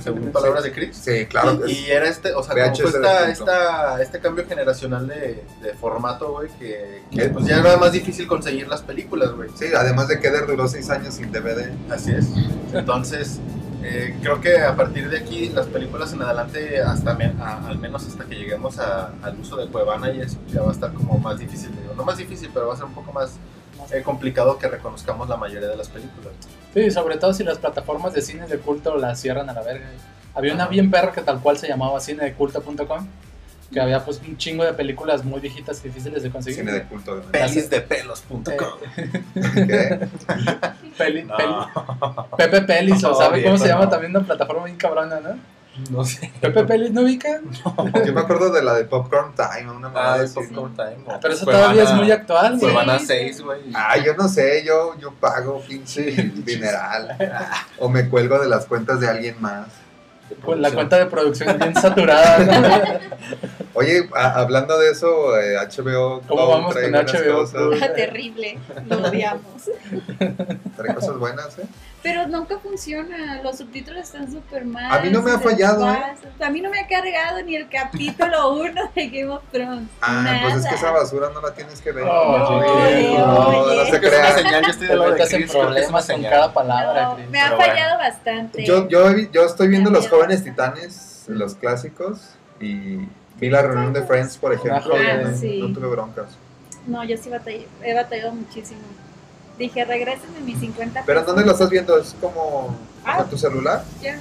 según palabras de Chris. Sí, claro. Y, era este, o sea, como fue esta, esta, este cambio generacional de, de formato, güey, que, pues ya era más difícil conseguir las películas, güey. Sí, además de que Eder duró seis años sin DVD. Así es. Entonces, eh, creo que a partir de aquí, las películas en adelante, hasta me- a- al menos hasta que lleguemos a- al uso de Cuevana y eso, ya va a estar como más difícil. digo, no más difícil, pero va a ser un poco más eh, complicado que reconozcamos la mayoría de las películas. Sí, sobre todo si las plataformas de cine de culto las cierran a la verga. Había una bien perra que tal cual se llamaba cinedeculto.com, que había pues un chingo de películas muy viejitas y difíciles de conseguir. Cine de culto. de Pelisdepelos.com. ¿Qué? Peli, No. peli- Pepe Pelis, o No, sabe cómo se llama no. también una plataforma bien cabrona, ¿no? No sé. Pepe Pelis no ubica, Yo me acuerdo de la de Popcorn Time, una Ah, madre de. Popcorn Time. o pero eso Cuevana- todavía es muy actual. güey. Cuevana Sí. 6, güey. Ah, yo no sé, yo, yo pago pinche dineral. O me cuelgo de las cuentas de alguien más. Pues la cuenta de producción es bien saturada. ¿no? Oye, a- hablando de eso, eh, HBO ¿Cómo vamos con HBO cosas? Ah, terrible, lo odiamos. trae cosas buenas, ¿eh? Pero nunca funciona, los subtítulos están súper mal. A mí no me ha fallado, ¿eh? A mí no me ha cargado ni el capítulo 1 de Game of Thrones. Ah, Nada. pues es que esa basura no la tienes que ver. Oh, oye, no, oye. no se Creo que es una crea. señal, yo estoy de problemas con cada palabra, No, Chris. me ha bueno. fallado bastante. Yo, yo, vi- yo estoy viendo Los. Jóvenes Titanes, los clásicos, y vi la reunión de Friends, por ejemplo, joya, y no, sí. no tuve broncas. No, yo sí batallé, he batallado muchísimo. Dije, regrésenme mis 50 ¿Pero en pesos. dónde lo estás viendo? ¿Es como Ah. en tu celular? Ya,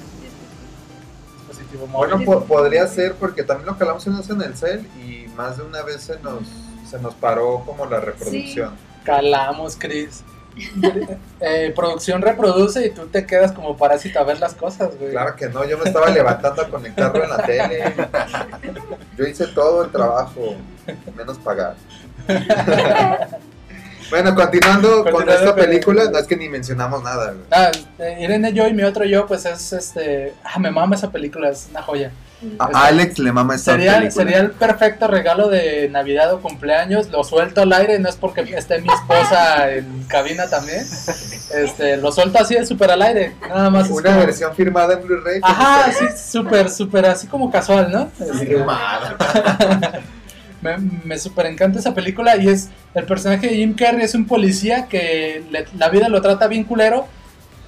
Dispositivo móvil. Bueno, po- podría ser porque también lo calamos en el cel y más de una vez se nos, se nos paró como la reproducción. Calamos, Chris. Eh, producción reproduce y tú te quedas como parásito a ver las cosas, güey. Claro que no, yo me estaba levantando a conectarlo en la tele. Yo hice todo el trabajo, menos pagar. Bueno, continuando con esta película, no es que ni mencionamos nada. güey. Ah, eh, Irene yo y mi otro yo, pues es este. Ah, me mama esa película, es una joya. A Alex le mama esta Sería, película. sería el perfecto regalo de Navidad o cumpleaños. Lo suelto al aire, no es porque esté mi esposa en cabina también. Este, lo suelto así de súper al aire. Nada más. es Una como- versión firmada en Blu-ray. Ajá, sí, súper, súper así como casual, ¿no? Este, me, me súper encanta esa película y es el personaje de Jim Carrey es un policía que la vida lo trata bien culero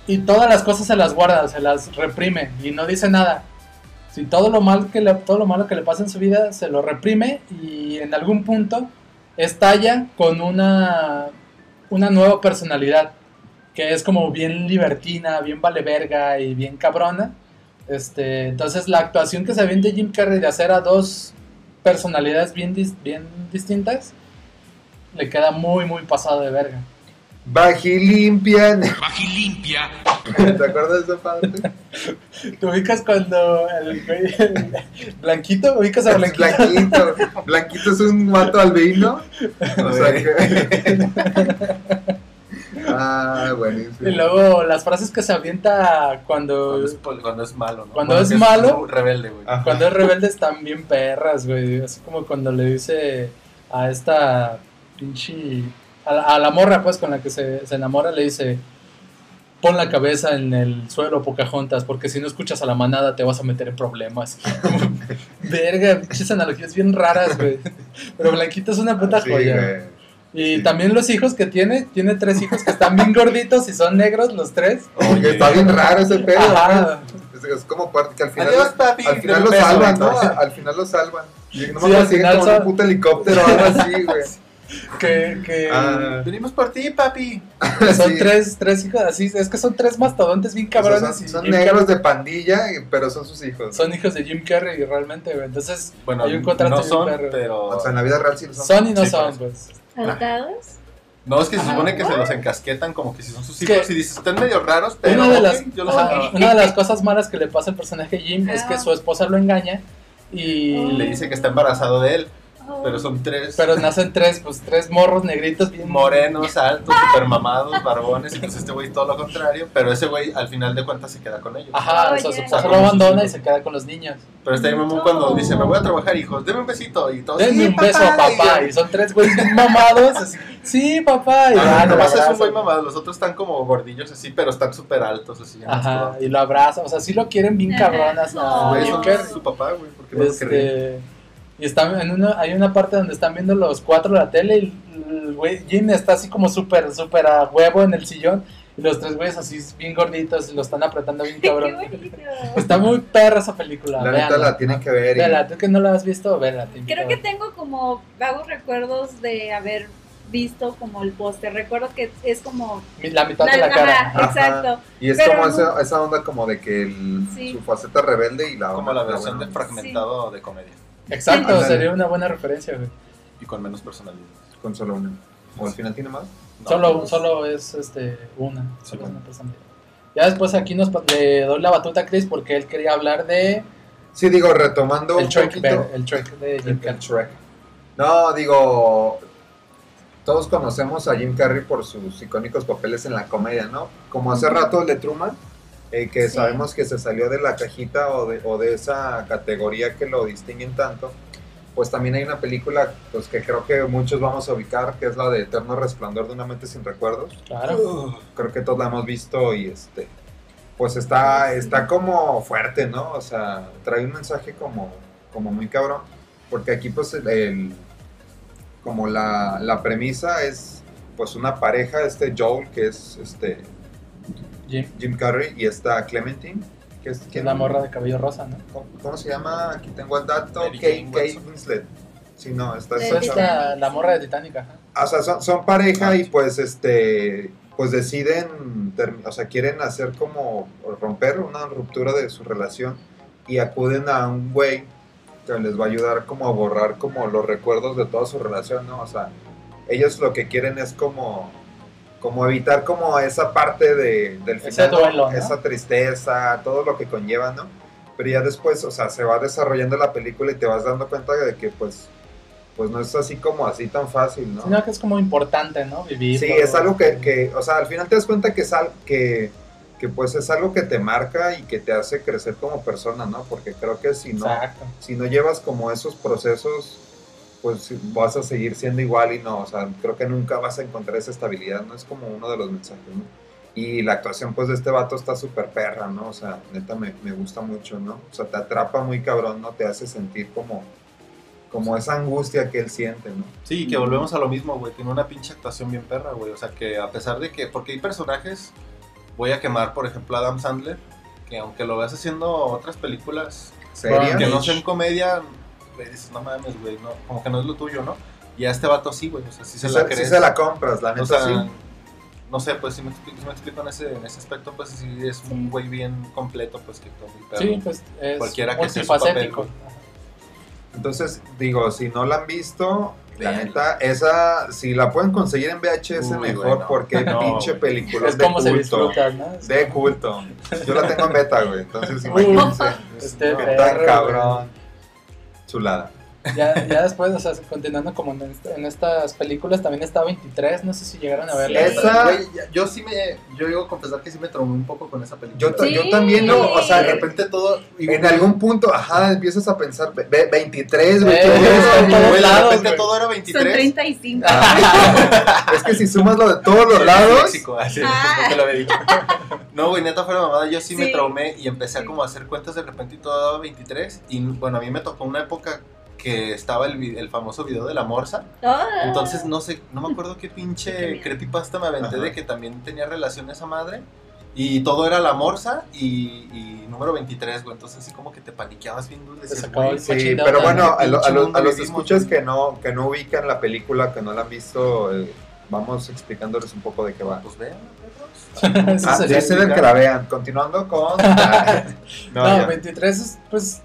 y todas las cosas se las guarda, se las reprime y no dice nada. Si todo lo mal que todo lo malo que le pasa en su vida se lo reprime y en algún punto estalla con una una nueva personalidad que es como bien libertina, bien vale verga y bien cabrona. Este, entonces la actuación que se de Jim Carrey de hacer a dos personalidades bien, dis- bien distintas le queda muy muy pasado de verga. Bajilimpia. Bajilimpia. ¿Te acuerdas de esa parte? ¿Te ubicas cuando el, güey- el Blanquito? ¿Ubicas a Blanquito? Blanquito. Blanquito es un mato albino. O sea que. Ah, buenísimo. Y luego las frases que se avienta cuando, Cuando es, cuando es malo, ¿no? Cuando es malo. rebelde, güey. Cuando es rebelde están bien perras, güey. Así como cuando le dice a esta pinche... A la, a la morra, pues, con la que se, se enamora, le dice... Pon la cabeza en el suelo, Pocahontas, porque si no escuchas a la manada te vas a meter en problemas. Verga, pinches analogías bien raras, güey. Pero Blanquito es una puta Sí, joya. güey. Y Sí. también los hijos que tiene, tiene tres hijos que están bien gorditos y son negros los tres. Oye, está bien raro ese pedo. Ajá. Es, es como parte que al final, Adiós, papi. al final lo salvan, ¿no? Al final lo salvan. Y no Sí, me al acuerdo si final como sal- un puto helicóptero o algo así, güey. que, que Ah, Venimos por ti, papi. son sí. tres, tres hijos así, es que son tres mastodontes bien O sea, cabrones. son y son negros Carrey- de pandilla, pero son sus hijos. Son hijos de Jim Carrey realmente, güey. Entonces, Bueno, hay un contraste no son, pero... O sea, en la vida real sí lo son. Son y no Sí, son, eso. pues. ¿Adoptados? No, es que se supone que se los encasquetan como que si son sus hijos y dices, están medio raros, pero Una de las- yo los Ajá. amo. Una de las cosas malas que le pasa al personaje Jim es que Ah. su esposa lo engaña y Y le dice que está embarazado de él, Oh. pero son tres pero nacen tres, pues tres morros negritos bien morenos, altos, super mamados, barbones, y pues este güey todo lo contrario, pero ese güey al final de cuentas se queda con ellos. Ajá, o sea, su lo abandona y se queda con los niños. Pero está ahí mamón cuando dice, me voy a trabajar, hijos, denme un besito, y todos, Denme "Sí, un beso a papá. y- Y son tres güeyes bien mamados. Así, sí, papá. Y Ah, nomás es un güey mamado, los otros están como gordillos así, pero están súper altos así. Ajá, y lo abrazan. O sea, sí lo quieren bien cabronas Güey, son Carrey. su papá, güey, porque no lo querría. Y están en una, hay una parte donde están viendo los cuatro la tele y el güey Jim está así como súper, súper a huevo en el sillón y los tres güeyes así bien gorditos y lo están apretando bien Qué cabrón. bonito. Está muy perra esa película. La neta la tienen que ver. y- Vela, tú que no la has visto, vela. Creo que tengo como vagos recuerdos de haber visto como el póster. Recuerdo que es como... La mitad de la- cara. ajá, exacto. Y es Pero como no- esa, esa onda como de que el- Sí. su faceta rebelde y la Como la versión de fragmentado de comedia. Exacto, Ándale. sería una buena referencia, güey. Y con menos personalidad. Con solo una. ¿O al final tiene más? No, solo, pues, solo es este una, Sí, solo es una personalidad. Ya después aquí nos le doy la batuta a Chris porque él quería hablar de Sí, digo, retomando el un poquito. de Jim El- el Carrey. No, digo, todos conocemos a Jim Carrey por sus icónicos papeles en la comedia, ¿no? Como hace rato el de Truman, eh, que Sí. sabemos que se salió de la cajita o de, o de esa categoría que lo distinguen tanto. Pues también hay una película pues, que creo que muchos vamos a ubicar, que es la de Eterno Resplandor de una mente sin recuerdos. Claro. Creo que todos la hemos visto y este, pues está, está como fuerte, ¿no? O sea, trae un mensaje como, como muy cabrón, porque aquí pues el, el- como la, la premisa es pues una pareja, este Joel, que es este Jim, Jim Carrey, y esta Clementine, que es, que es la morra de cabello rosa, ¿no? ¿Cómo, cómo se llama? Aquí tengo el dato, Kate. Winslet. Sí, no, esta De Es esta, la morra de Titanic, ajá. o sea, son, son pareja Ah, y sí. pues este pues deciden, o sea, quieren hacer como romper una ruptura de su relación y acuden a un güey que les va a ayudar como a borrar como los recuerdos de toda su relación, ¿no? O sea, ellos lo que quieren es como como evitar como esa parte de, del final, ¿no? duelo, ¿no? esa tristeza, todo lo que conlleva, ¿no? Pero ya después, o sea, se va desarrollando la película y te vas dando cuenta de que pues pues no es así como así tan fácil, ¿no? Sino que es como importante, ¿no? Vivir. Sí, es algo que, que, o sea, al final te das cuenta que es algo que, que pues es algo que te marca y que te hace crecer como persona, ¿no? Porque creo que si no, Exacto. si no llevas como esos procesos, pues vas a seguir siendo igual y no, o sea, creo que nunca vas a encontrar esa estabilidad, ¿no? Es como uno de los mensajes, ¿no? Y la actuación, pues, de este vato está súper perra, ¿no? O sea, neta, me, me gusta mucho, ¿no? O sea, te atrapa muy cabrón, ¿no? Te hace sentir como, como esa angustia que él siente, ¿no? Sí, que volvemos a lo mismo, güey. Tiene una pinche actuación bien perra, güey. O sea, que a pesar de que. Porque hay personajes. Voy a quemar, por ejemplo, a Adam Sandler. Que aunque lo veas haciendo otras películas Seria. que no sean comedia, güey, dices, no mames, güey. No, como que no es lo tuyo, ¿no? Y a este vato sí, güey. O sea, sí Sí se la sí crees. se la compras, la neta, o sea, sí. no sé, pues si me explico, si me explico en, ese, en ese aspecto, pues sí es un güey bien completo, pues que todo. Sí, pues es Cualquiera que sea su papel, Entonces, digo, si no la han visto, la neta, esa, si la pueden conseguir en VHS, Uy, mejor, porque No, pinche película Es de como se culto. disfruta, ¿no? De culto. Yo la tengo en beta, güey. Entonces, Uy. imagínense. Este qué perro, tan güey. Chulada. Ya, ya después, o sea, continuando como en, en estas películas, también está 23, no sé si llegaron a verla. Sí. Esa- Güey, ya- yo sí me. Yo digo a confesar que sí me traumé un poco con esa película. Yo, Sí. yo también, no, o sea, de repente todo. en algún punto, ajá, empiezas a pensar, ve- ve- 23, güey. Eh, de repente todo era Son 23. 35. Ah, es que si sumas lo de todos los lados, así, Ah. no te lo había dicho. No, güey, neta fuera mamada, yo sí, me Sí. traumé y empecé a Sí. como a hacer cuentas de repente y todo daba 23. Y bueno, a mí me tocó una época que estaba el, el famoso video de la morsa. Ah. Entonces no sé, no me acuerdo qué pinche creepypasta me aventé Ajá. de que también tenía relación esa madre. Y todo era la morsa y, y número 23, güey. Entonces, así como que te paniqueabas decías, güey, el Sí, pero bueno, ¿no? a, lo- a los- a los escuchas que no, que no ubican la película, que no la han visto, eh, vamos explicándoles un poco de qué va. Pues vean, Ah, sería ya se ven explicar. que la vean. Continuando con... no, No, ya. 23 es, pues,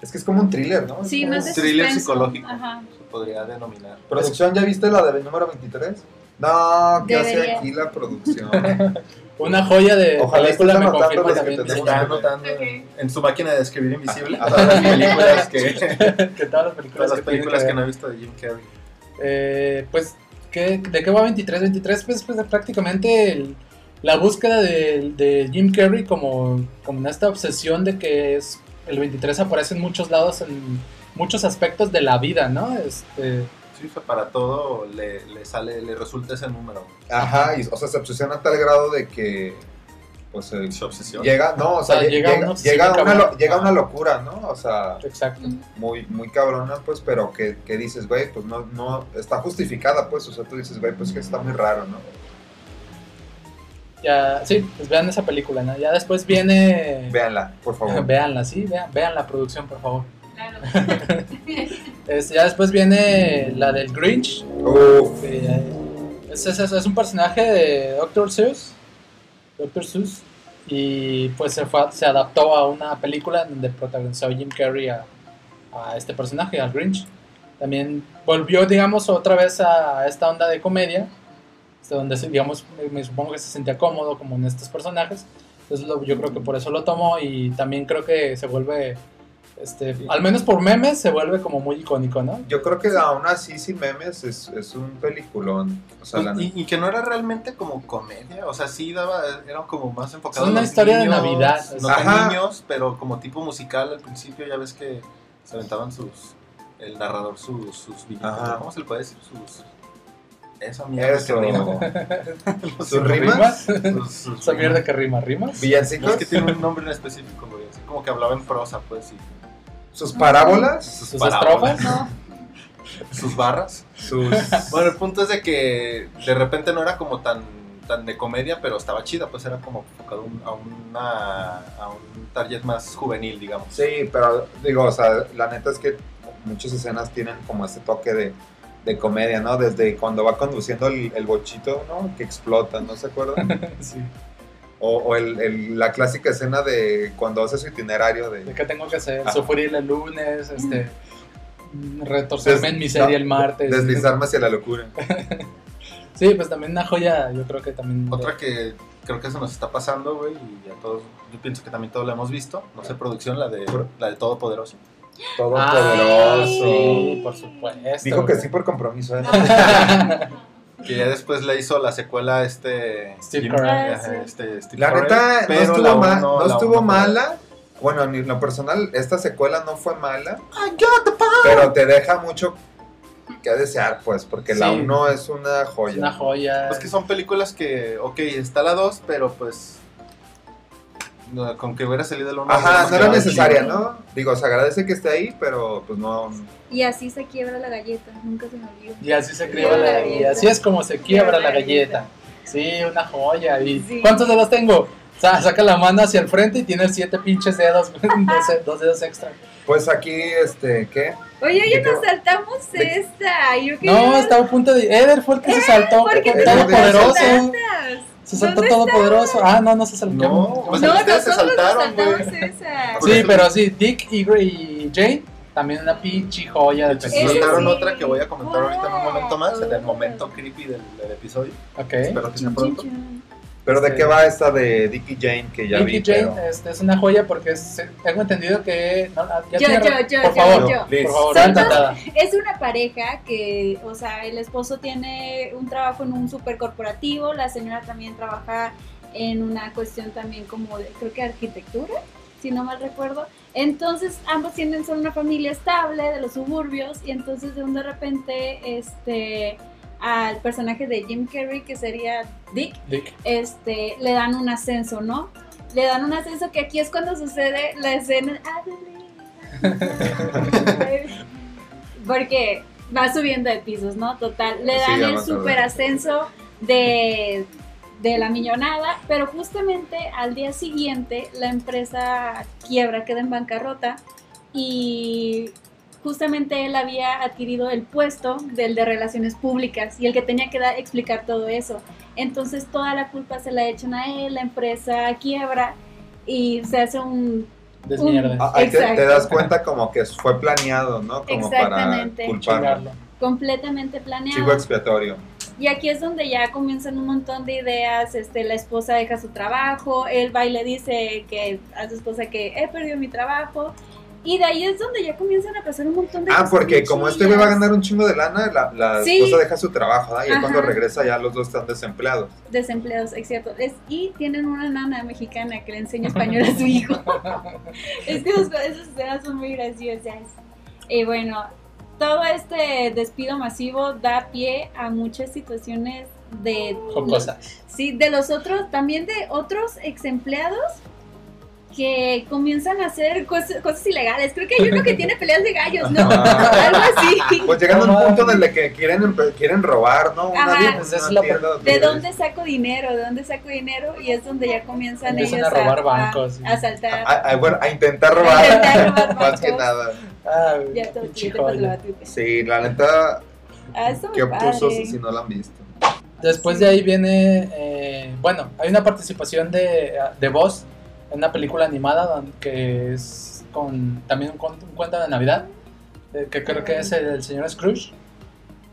Es que es como un thriller, ¿no? Sí, Es como- más de Thriller suspenso. psicológico. Ajá. se podría denominar. ¿Producción ya viste la de número 23? No, ¿qué hace Debería. aquí la producción? una joya de Ojalá película me anotando confirma los que también tenemos. Está que, anotando Ok. en su máquina de escribir invisible Ajá. todas las películas que, que todas las películas, todas las que, películas que que no he visto de Jim Carrey. Eh, pues, ¿qué- ¿de qué va 23? 23 pues, pues prácticamente el- la búsqueda de, de Jim Carrey como, como en esta obsesión de que es el 23 aparece en muchos lados, en muchos aspectos de la vida, ¿no? Este, Sí, para todo le, le sale, le resulta ese número. Ajá, y, o sea, se obsesiona a tal grado de que... Pues eh, Su obsesión. llega, no, o sea, O sea, lle- llega llega, una obsesión llega una, lo- llega una locura, ¿no? O sea, exacto. muy, muy cabrona, pues, pero que, que dices, güey, pues no, no, está justificada, pues, o sea, tú dices, güey, pues que está muy raro, ¿no? Ya, sí, pues vean esa película, ¿no? Ya después viene... Véanla, por favor. Veanla, sí, vean, vean la producción, por favor. Claro. Es- ya después viene la del Grinch. Uf, es, es- es- es un personaje de Dr. Seuss. Dr. Seuss. Y pues se, fue, se adaptó a una película en donde protagonizó Jim Carrey a, a este personaje, al Grinch. También volvió, digamos, otra vez a esta onda de comedia. Este, Donde, digamos, me, me supongo que se sentía cómodo como en estos personajes. Entonces lo- yo creo que por eso lo tomó y también creo que se vuelve, este, al menos por memes, se vuelve como muy icónico, ¿no? yo creo que aún así, sin memes, es, es un peliculón. O sea, la y, y que no era realmente como comedia, o sea, sí daba, era como más enfocado Es una en los historia de niños, Navidad, No Ajá. de niños, pero como tipo musical al principio, ya ves que se aventaban sus, el narrador sus, sus viñetas. ¿cómo se le puede decir? Sus... Esa mierda Eso. que rima. ¿Sus rimas? Sus, sus Esa mierda rimas. que rima, rimas. No, ¿Villancicos? es que tiene un nombre en específico, güey, así como que hablaba en prosa, pues, ¿Sus parábolas? Sus parábolas, estrofas. No. sus barras. Sus... Bueno, el punto es de que de repente no era como tan, tan de comedia, pero estaba chida, pues era como enfocado a, una, a un target más juvenil, digamos. Sí, pero digo, o sea, la neta es que muchas escenas tienen como ese toque de, de comedia, ¿no? Desde cuando va conduciendo el, el bochito, ¿no? Que explota, ¿no se acuerdan? Sí. O, o el, el- la clásica escena de cuando hace su itinerario ¿De de... qué tengo que hacer? Ajá. Sufrir el lunes, este. Retorcerme Des- en miseria no, el martes. Deslizarme hacia la locura. Sí, pues también una joya, yo creo que también. Otra que creo que eso nos está pasando, güey, y a todos, yo pienso que también todos la hemos visto, no sé, producción, la de, la de Todopoderoso. Todopoderoso. Ah, sí, por supuesto. Dijo que sí por compromiso, ¿eh? Que ya después le hizo la secuela este... Steve Carell. Ah, este, Steve La neta, no estuvo, la ma- uno- no la estuvo mala. Bueno, ni en lo personal, esta secuela no fue mala. Pero te deja mucho que desear, pues, porque la Sí. 1 es una Es joya. una joya. Es que son películas que, ok, está la 2, pero pues. No, con que hubiera salido el 1. Ajá, no era necesaria, ¿no? Digo, se agradece que esté ahí, pero pues no. Y así se quiebra la galleta, nunca se me olvidó. Y así se quiebra la la galleta. Y así es como se quiebra Quiebra la la galleta. Sí, una joya. ¿Y Sí. cuántos dedos tengo? Sa- saca la mano hacia el frente y tiene siete pinches dedos. dos, dos dedos extra. Pues aquí, este, ¿qué? Oye, ¿De ya qué nos saltamos ¿De- esta. Yo No, estaba a punto de. Eder fue el que se saltó. ¿por qué con te Todopoderoso. saltas? Se saltó ¿Dónde Todopoderoso. Ah, no, no se saltó. No, pues No, ustedes se saltaron, güey. Sí, pero sí, Dick y, y Jane. También una pinche joya de De hecho, Ese película. soltaron sí. otra que voy a comentar ahorita en un momento más, en el momento creepy del, del episodio. Ok. Espero que sea pronto. Pero ¿de Sí. qué va esta de Dicky Jane que ya Dick y vi? Jane pero- este, es una joya porque es- tengo entendido que. no, ah, ya Yo, tiene- yo, yo, por yo, favor, yo. Por favor, dos- tatada. Es una pareja que, o sea, el esposo tiene un trabajo en un super corporativo, la señora también trabaja en una cuestión también como de, creo que arquitectura, si no mal recuerdo. Entonces ambos tienen son una familia estable de los suburbios y entonces de un de repente este al personaje de Jim Carrey que sería Dick Dick. este, le dan un ascenso, ¿no? Le dan un ascenso que aquí es cuando sucede la escena. Porque va subiendo de pisos, ¿no? Total. Le dan el super ascenso de, de la millonada, pero justamente al día siguiente la empresa quiebra, queda en bancarrota y justamente él había adquirido el puesto del de relaciones públicas y el que tenía que dar, explicar todo eso. Entonces toda la culpa se la echan a él, la empresa quiebra y se hace un... Desmierda. Ah, ahí te, das cuenta como que fue planeado, ¿no? Como para Exactamente. culparlo. Chingarlo. completamente planeado. Chivo expiatorio. Y aquí es donde ya comienzan un montón de ideas, este, la esposa deja su trabajo, él va y le dice que a su esposa que he perdido mi trabajo, y de ahí es donde ya comienzan a pasar un montón de Ah, cosas porque bien como este güey va a ganar un chingo de lana, la, la Sí. esposa deja su trabajo, ¿ah? Y Ajá. cuando regresa ya los dos están desempleados. desempleados, es cierto, es, y tienen una nana mexicana que le enseña español a su hijo. es que esos- esas escenas son muy graciosas. Y bueno, todo este despido masivo da pie a muchas situaciones de Jocosas. Sí, de los otros, también de otros ex empleados que comienzan a hacer cosas, cosas ilegales. Creo que hay uno que tiene peleas de gallos, ¿no? Ah. Algo así. Pues llegando a un punto en el que quieren, quieren robar, ¿no? Una, Ajá. Pues es una lo- ¿De dónde saco dinero? ¿De dónde saco dinero? Y es donde ya comienzan Empiezan ellos a robar bancos, a, a asaltar. A, a- bueno, a intentar robar. A intentar robar Más que bancos. nada. Ah, ya todo. Sí, la neta, Ah, qué obtusos si no la han visto. Después de ahí viene, eh, bueno, hay una participación de, de voz una película animada que es con también un, cuento- un cuento de Navidad, eh, que creo que es el, el señor Scrooge.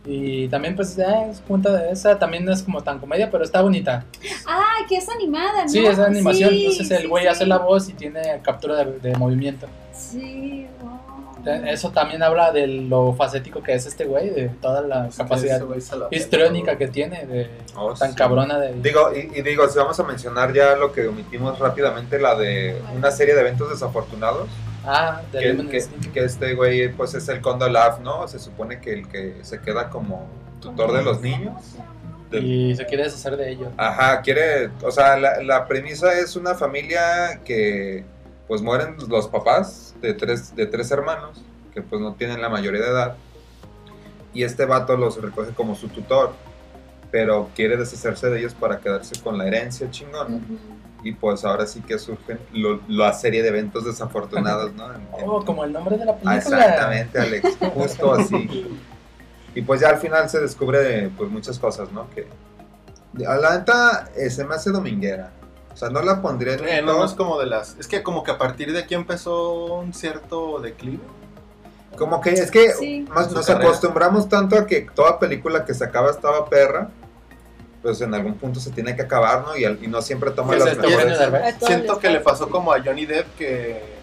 Y también pues ya es cuenta de esa, también no es como tan comedia, pero está bonita. Ah, que es animada, ¿no? Sí, es animación, Sí, entonces el güey sí. hace la voz y tiene captura de, de movimiento. Sí, Eso también habla de lo facético que es este güey, de toda la capacidad histriónica que tiene, de Oh, tan sí. cabrona de... Digo, y, y digo, si vamos a mencionar ya lo que omitimos rápidamente, la de una serie de eventos desafortunados, ah, de que, que- este güey pues es el Condolaf, ¿no? Se supone que el que se queda como tutor de los niños. de- Y se quiere deshacer de ello. Ajá, quiere, o sea, la, la premisa es una familia que pues mueren los papás de tres, de tres hermanos, que pues no tienen la mayoría de edad, y este vato los recoge como su tutor, pero quiere deshacerse de ellos para quedarse con la herencia chingón. Ujú. Y pues ahora sí que surgen lo- la serie de eventos desafortunados, ¿no? En- en- Oh, como el nombre de la película. exactamente, Alex, justo así. Y pues ya al final se descubre pues muchas cosas, ¿no? Que a la neta eh, se me hace dominguera. O sea, no la pondría en Eh, no, no es como de las. Es que como que a partir de aquí empezó un cierto declive. Como que es que Sí. más nos carrera. acostumbramos tanto a que toda película que se acaba estaba perra, pues en algún punto se tiene que acabar, ¿no? Y, no siempre toma ¿Qué las mejores. Siento que le pasó como a Johnny Depp que.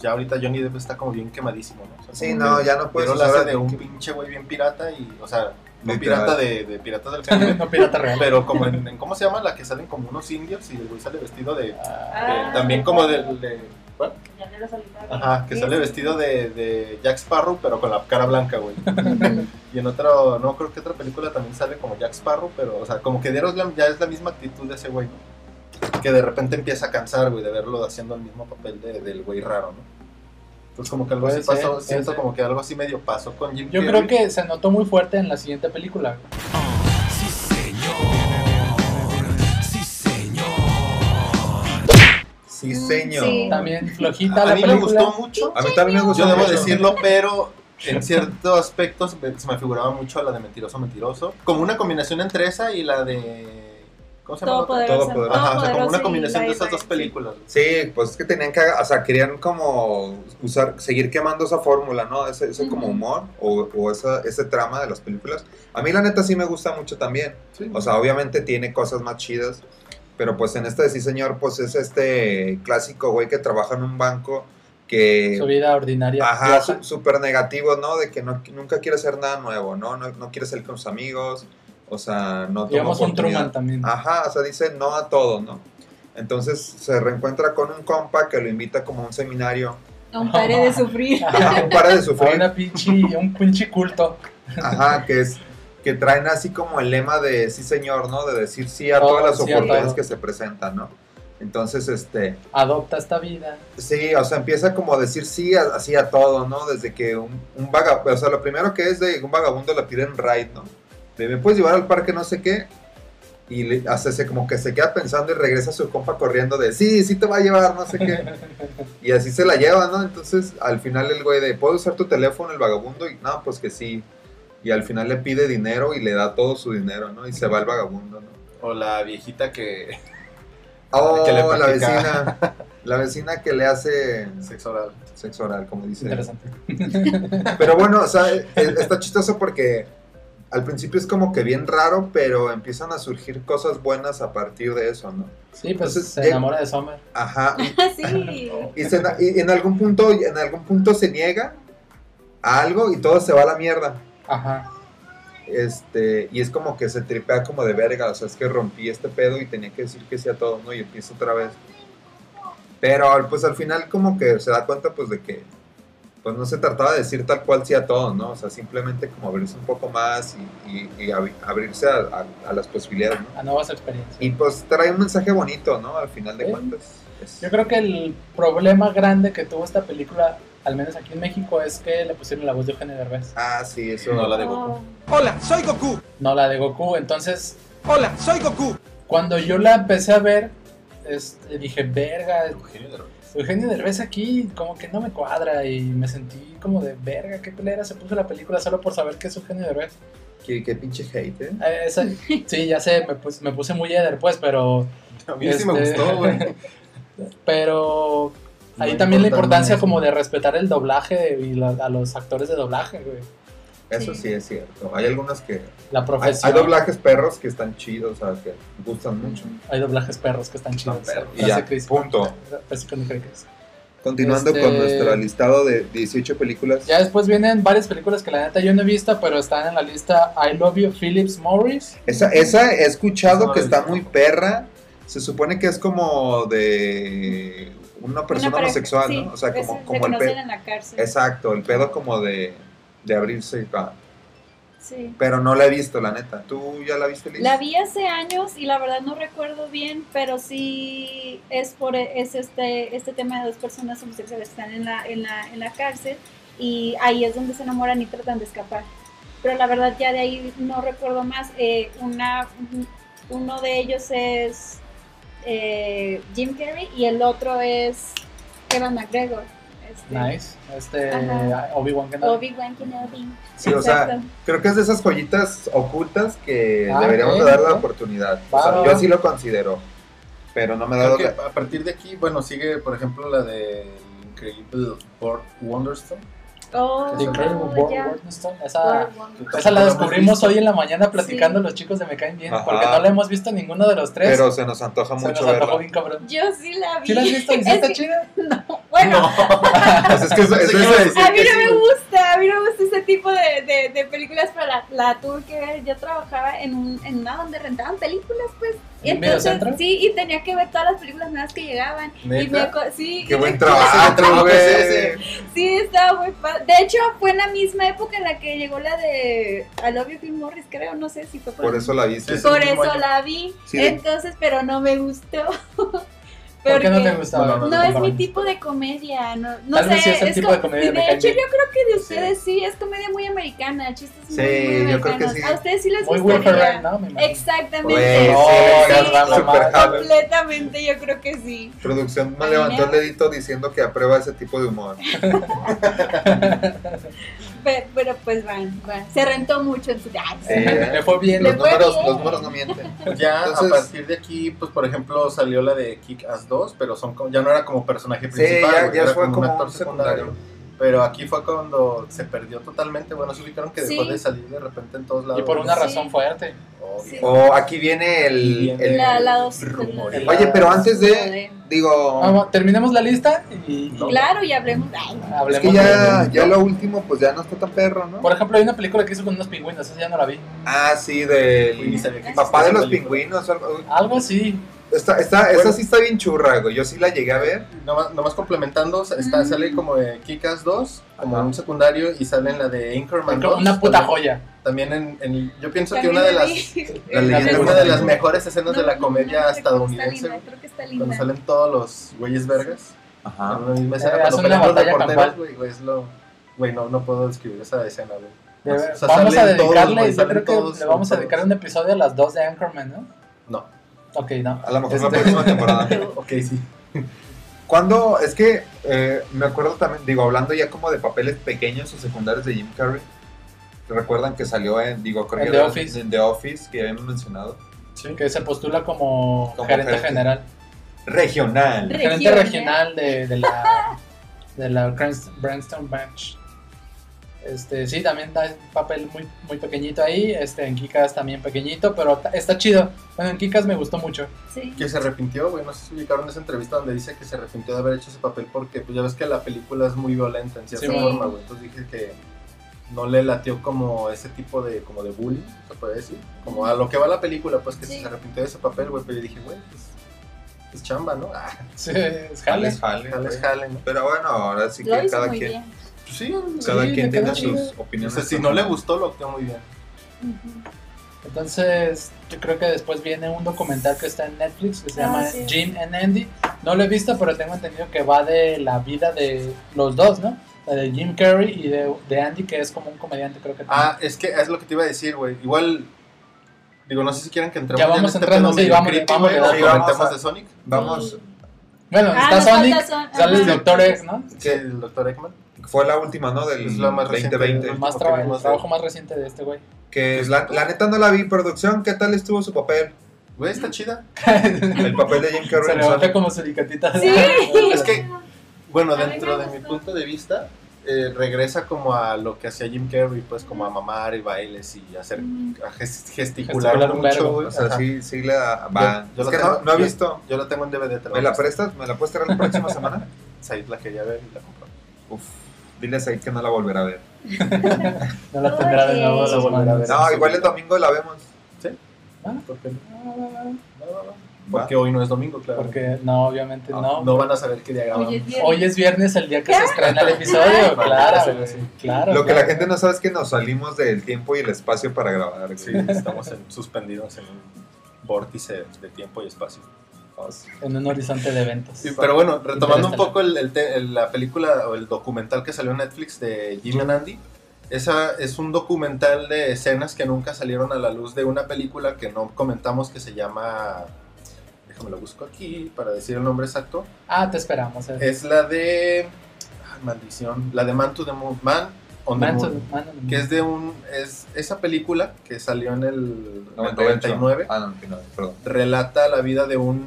Ya ahorita Johnny Depp está como bien quemadísimo, ¿no? O sea, Sí, no, ya no usar hace de un pinche güey bien pirata y. O sea, no Literal. pirata de, de Piratas del Caribe. no pirata real. pero como en, en- ¿Cómo se llama? La que salen como unos indios y el güey sale vestido de. de- Ah. también como de. de- ¿cuál? Ajá, que sale vestido de, de Jack Sparrow, pero con la cara blanca, güey. Y en otro, no creo que otra película también sale como Jack Sparrow, pero, o sea, como que dieron ya es la misma actitud de ese güey, ¿no? Que de repente empieza a cansar, güey, de verlo haciendo el mismo papel de- del güey raro, ¿no? Entonces, como que algo Puede así ser, pasó, siento ser. como que algo así medio pasó con Jim Yo Carrey. creo que se notó muy fuerte en la siguiente película. Sí, señor. Sí. También flojita A la mí me película. gustó mucho. A mí también me gustó Yo debo mucho. decirlo, pero en ciertos aspectos me- se me figuraba mucho a la de Mentiroso Mentiroso. Como una combinación entre esa y la de... ¿Cómo se llama? Todopoderosa. Todopoderosa. Ajá, o sea, como una combinación de esas dos películas. Sí, pues es que tenían que, o sea, querían como usar, seguir quemando esa fórmula, ¿no? Ese, ese como Ujú. humor o, o esa, ese trama de las películas. A mí la neta sí me gusta mucho también. Sí. O sea, obviamente tiene cosas más chidas, pero pues en este de sí señor, pues es este clásico güey que trabaja en un banco que... Su vida ordinaria. Ajá, súper negativo, ¿no? De que no, nunca quiere hacer nada nuevo, ¿no? No, no quiere salir con sus amigos, o sea, no toma Digamos un. Truman también. Ajá, o sea, dice no a todo, ¿no? Entonces se reencuentra con un compa que lo invita como a un seminario. Aún pare de sufrir. Ajá, un para de A sufrir. una pinche, un pinche culto. Ajá, que es que traen así como el lema de sí señor, ¿no? De decir sí a Todo, todas las sí a oportunidades que se presentan, ¿no? Entonces, este, Adopta esta vida. sí, o sea, empieza como a decir sí a- así a todo, ¿no? Desde que un, un vagabundo, o sea, lo primero que es de un vagabundo le piden ride, ¿no? De, ¿me puedes llevar al parque no sé qué? Y hace ese como que se queda pensando y regresa a su compa corriendo de, sí, sí te va a llevar, no sé qué. Y así se la lleva, ¿no? Entonces al final el güey de, ¿puedo usar tu teléfono, el vagabundo? Y no, pues que sí. Y al final le pide dinero y le da todo su dinero, ¿no? Y se va el vagabundo, ¿no? O la viejita que. Oh, Que le la vecina. La vecina que le hace Sexo oral. sexo oral, como dice. Interesante. Pero bueno, o sea, e- está chistoso porque al principio es como que bien raro, pero empiezan a surgir cosas buenas a partir de eso, ¿no? Sí, pues Entonces, se eh, enamora de Summer. Ajá. sí. Y, se y en algún punto, en algún punto se niega a algo y todo se va a la mierda. Ajá. Este, y es como que se tripea como de verga, o sea, es que rompí este pedo y tenía que decir que sí a todo, ¿no? Y empieza otra vez. Pero pues al final como que se da cuenta pues de que pues no se trataba de decir tal cual sí a todo, ¿no? O sea, simplemente como abrirse un poco más y, y- y abri- abrirse a, a- a las posibilidades, ¿no? A nuevas experiencias. Y pues trae un mensaje bonito, ¿no? Al final de Sí. cuentas. Es- Yo creo que el problema grande que tuvo esta película, al menos aquí en México, es que le pusieron la voz de Eugenio Derbez, Ah, sí, eso. No, la de Oh. Goku. Hola, soy Goku. no la de Goku. Entonces, Hola, soy Goku. cuando yo la empecé a ver, este, dije, verga, Eugenio Derbez. Eugenio Derbez aquí como que no me cuadra y me sentí como de verga, qué pelera se puso la película solo por saber que es Eugenio Derbez. Qué, qué pinche hate, ¿eh? Eh, esa- sí, ya sé, me, pus- me puse muy eder pues, pero, A mí sí me Este- gustó, güey. pero ahí también la importa importancia como de respetar el doblaje y la- a los actores de doblaje, güey. Eso Sí. sí es cierto. Hay algunos que. La Hay, profesión. hay doblajes perros que están chidos, o sea, que gustan mucho. Hay doblajes perros que están chidos. perros. Y ya, punto. Continuando Este- con nuestro listado de 18 películas. Ya después vienen varias películas que la neta yo no he visto, pero están en la lista I Love You, Phillips Morris. Esa, esa he escuchado no que está muy perra. Se supone que es como de una persona Una pareja, homosexual, sí, ¿no? O sea, como, como el pedo. en la cárcel. Exacto, el pedo como de, de abrirse. ah, Sí. Pero no la he visto, la neta. ¿Tú ya la viste, Liz? La vi hace años y la verdad no recuerdo bien, pero sí es por es este este tema de dos personas homosexuales que están en la en la en la cárcel y ahí es donde se enamoran y tratan de escapar. Pero la verdad ya de ahí no recuerdo más. Eh, una uno de ellos es eh, Jim Carrey y el otro es Evan McGregor. Este, Nice. Este. Obi-Wan Kenobi. Obi-Wan Kenobi. Sí, o sea, creo que es de esas joyitas ocultas que Ah, deberíamos ok, de darle la oportunidad. O sea, yo así lo considero. Pero no me ha Creo dado la- a partir de aquí, bueno, sigue, por ejemplo, la de increíble Ford Wonderstone. Oh, Incredible World. Esa, esa la descubrimos hoy en la mañana platicando Sí. los chicos de Me Caen Bien, Ajá. porque no la hemos visto ninguno de los tres. Pero se nos antoja se mucho antojó verla. bien cabrón. Yo sí la vi. ¿Sí la has visto? ¿Y sí está chida? Bueno, Pues es que eso- es- a decir a mí no me gusta, a mí no me gusta ese tipo de, de, de películas, pero la, la tuve que ver. Yo trabajaba en, un, en una donde rentaban películas, pues. Y ¿En entonces, sí, y tenía que ver todas las películas nuevas que llegaban. Y me, sí, Qué y buen me- trabajo, güey. Sí, estaba muy padre. De hecho, fue en la misma época en la que llegó la de I Love You, Tim Morris, creo, no sé si fue Por eso la viste. Por eso la vi. Sí. Entonces, pero no me gustó. ¿Por qué no te gustaba? No, no, No es mi tipo de comedia, no, no Tal sé. vez sí es el tipo de comedia De de hecho, yo creo que de ustedes sí. es comedia muy americana, chistes muy, Sí, muy yo creo que americanos. sí. A ustedes sí les Muy Will gustaría. Ferrell, ¿no? Me. Exactamente. Madre. jalo. Completamente, yo creo que sí. Producción me levantó el dedito diciendo que aprueba ese tipo de humor. Pe- Pero, pues van, van. Se rentó mucho en su. Ay, Sí, Me fue bien. Le Los fue números, bien. los números no mienten. Ya Entonces- a partir de aquí, pues por ejemplo, salió la de Kick Ass 2, pero son como- ya no era como personaje Sí, principal, ya- güey, ya era fue un como actor un secundario. Pero aquí fue cuando se perdió totalmente. Bueno, se ubicaron que dejó Sí. de salir de repente en todos lados. Y por una Sí. razón fuerte. Sí. O aquí viene el. Viene el- La, la dos. rumores. Oye, pero antes de. de- Digo. Vamos, terminemos la lista y, Claro, y hablemos. Ay, Es hablemos que ya, de- ya lo último, pues ya no está tan perro, ¿no? Por ejemplo, hay una película que hizo con unos pingüinos, esa ya no la vi. Ah, sí, del. Papá de los película. pingüinos. algo- Algo así. Está, está, Bueno. Esa sí está bien churra, güey. Yo sí la llegué a ver. Nomás, nomás complementando, está, Mm. sale como de Kick-Ass 2, como Ajá. un secundario, y sale en la de Anchorman 2. Una puta también- joya. También en, en- yo pienso que una de la las. La leyenda una de las mejores escenas de la no, comedia no, creo que está estadounidense, linda, Creo que está cuando linda. salen todos los güeyes vergas. Ajá. En una misma Eh, escena, hacen cuando los reporteros, güey, güey, es lo... Güey, no, no puedo describir esa escena, güey. O sea, vamos a todos, dedicarle, güey, yo salen creo que todos, le vamos a dedicar un episodio a las dos de Anchorman, ¿no? No. Ok, no. A lo mejor la Este- próxima temporada. Ok, sí. Cuando, es que eh, me acuerdo también, digo, hablando ya como de papeles pequeños o secundarios de Jim Carrey, ¿recuerdan que salió en, digo, creo En The Office. en The Office, que ya hemos mencionado? Que se postula como, Como gerente, gerente. general. Regional. Re- Gerente Regional. de, de la de la Brans- Bryanston Branch. Este, sí, también da un papel muy, muy pequeñito ahí. Este, en Kikas también pequeñito, pero está chido. Bueno, en Kikas me gustó mucho. Sí. Que se arrepintió, güey. No sé si ubicaron esa entrevista donde dice que se arrepintió de haber hecho ese papel porque, pues ya ves que la película es muy violenta en cierta Sí. forma, güey. Entonces dije que no le latió como ese tipo de, como de bullying, se puede decir. Como a lo que va la película, pues que Sí. se arrepintió de ese papel, güey. Pero yo dije, güey, pues es chamba, ¿no? Ah, Sí, es jale. Jales, jale, jale, güey. jale, ¿no? Pero bueno, ahora sí Lo que hizo cada muy quien, bien. Pues sí, cada Sí, quien chido. sus o opiniones. sea, si no le gustó, lo actuó muy bien. Entonces, yo creo que después viene un documental que está en Netflix que se Ah, llama sí. Jim and Andy. No lo he visto, pero tengo entendido que va de la vida de los dos, ¿no? La de Jim Carrey y de, de Andy, que es como un comediante, creo que Ah, es que es lo que te iba a decir, güey. Igual, digo, no sé si quieren que entremos Ya en vamos este entrando, sí, vamos, creepy, vamos, vamos. o vamos a- de Sonic. Vamos, Bueno, Ah, está Sonic, Son- sale el. Doctor Egg, ¿no? Sí, el Dr. Eggman. Fue la última, ¿no? Del Es la más reciente. 2020. El, más traba- el trabajo más reciente de este güey. Que la, la neta no la vi, producción, ¿qué tal estuvo su papel? Güey, está chida. El papel de Jim Se Carrey. en levanta como suricatita. Sí. Es que, bueno, dentro de mi punto de vista, eh, regresa como a lo que hacía Jim Carrey, pues como a mamar y bailes y hacer, Mm. a ges- gesticular, Gesticular mucho, güey. O sea, Ajá. sí, sí le da. Va. Yo- yo es la que tengo- no, no he yo- visto. Yo la tengo en DVD. ¿Me la prestas? prestas? ¿Me la puedes traer la próxima semana? Said la quería ver y la compró. Uf, diles ahí que no la volverá a ver. No la tendrá de nuevo la volverá a ver. No, igual el domingo la vemos. Ah, Porque, ah, porque hoy no es domingo, claro. Porque no, obviamente no. No van a saber qué día grabamos. Hoy es viernes, el día que se estrena el episodio. Claro, Sí, sí. claro. Lo que la claro. gente no sabe es que nos salimos del tiempo y el espacio para grabar. Sí, estamos en- suspendidos en un vórtice de tiempo y espacio. En un horizonte de eventos. Sí, pero bueno, retomando un poco el, el te- el- la película o el documental que salió en Netflix de Jim and Andy, esa es un documental de escenas que nunca salieron a la luz de una película que no comentamos que se llama, déjame lo busco aquí para decir el nombre exacto, Ah, te esperamos. eh. es la de, ay, maldición, la de Man to the Moon, Man on the Man to Moon, the- Man on the que es de un, es esa película que salió en el 98. 99 Ah, 99, perdón. relata la vida de un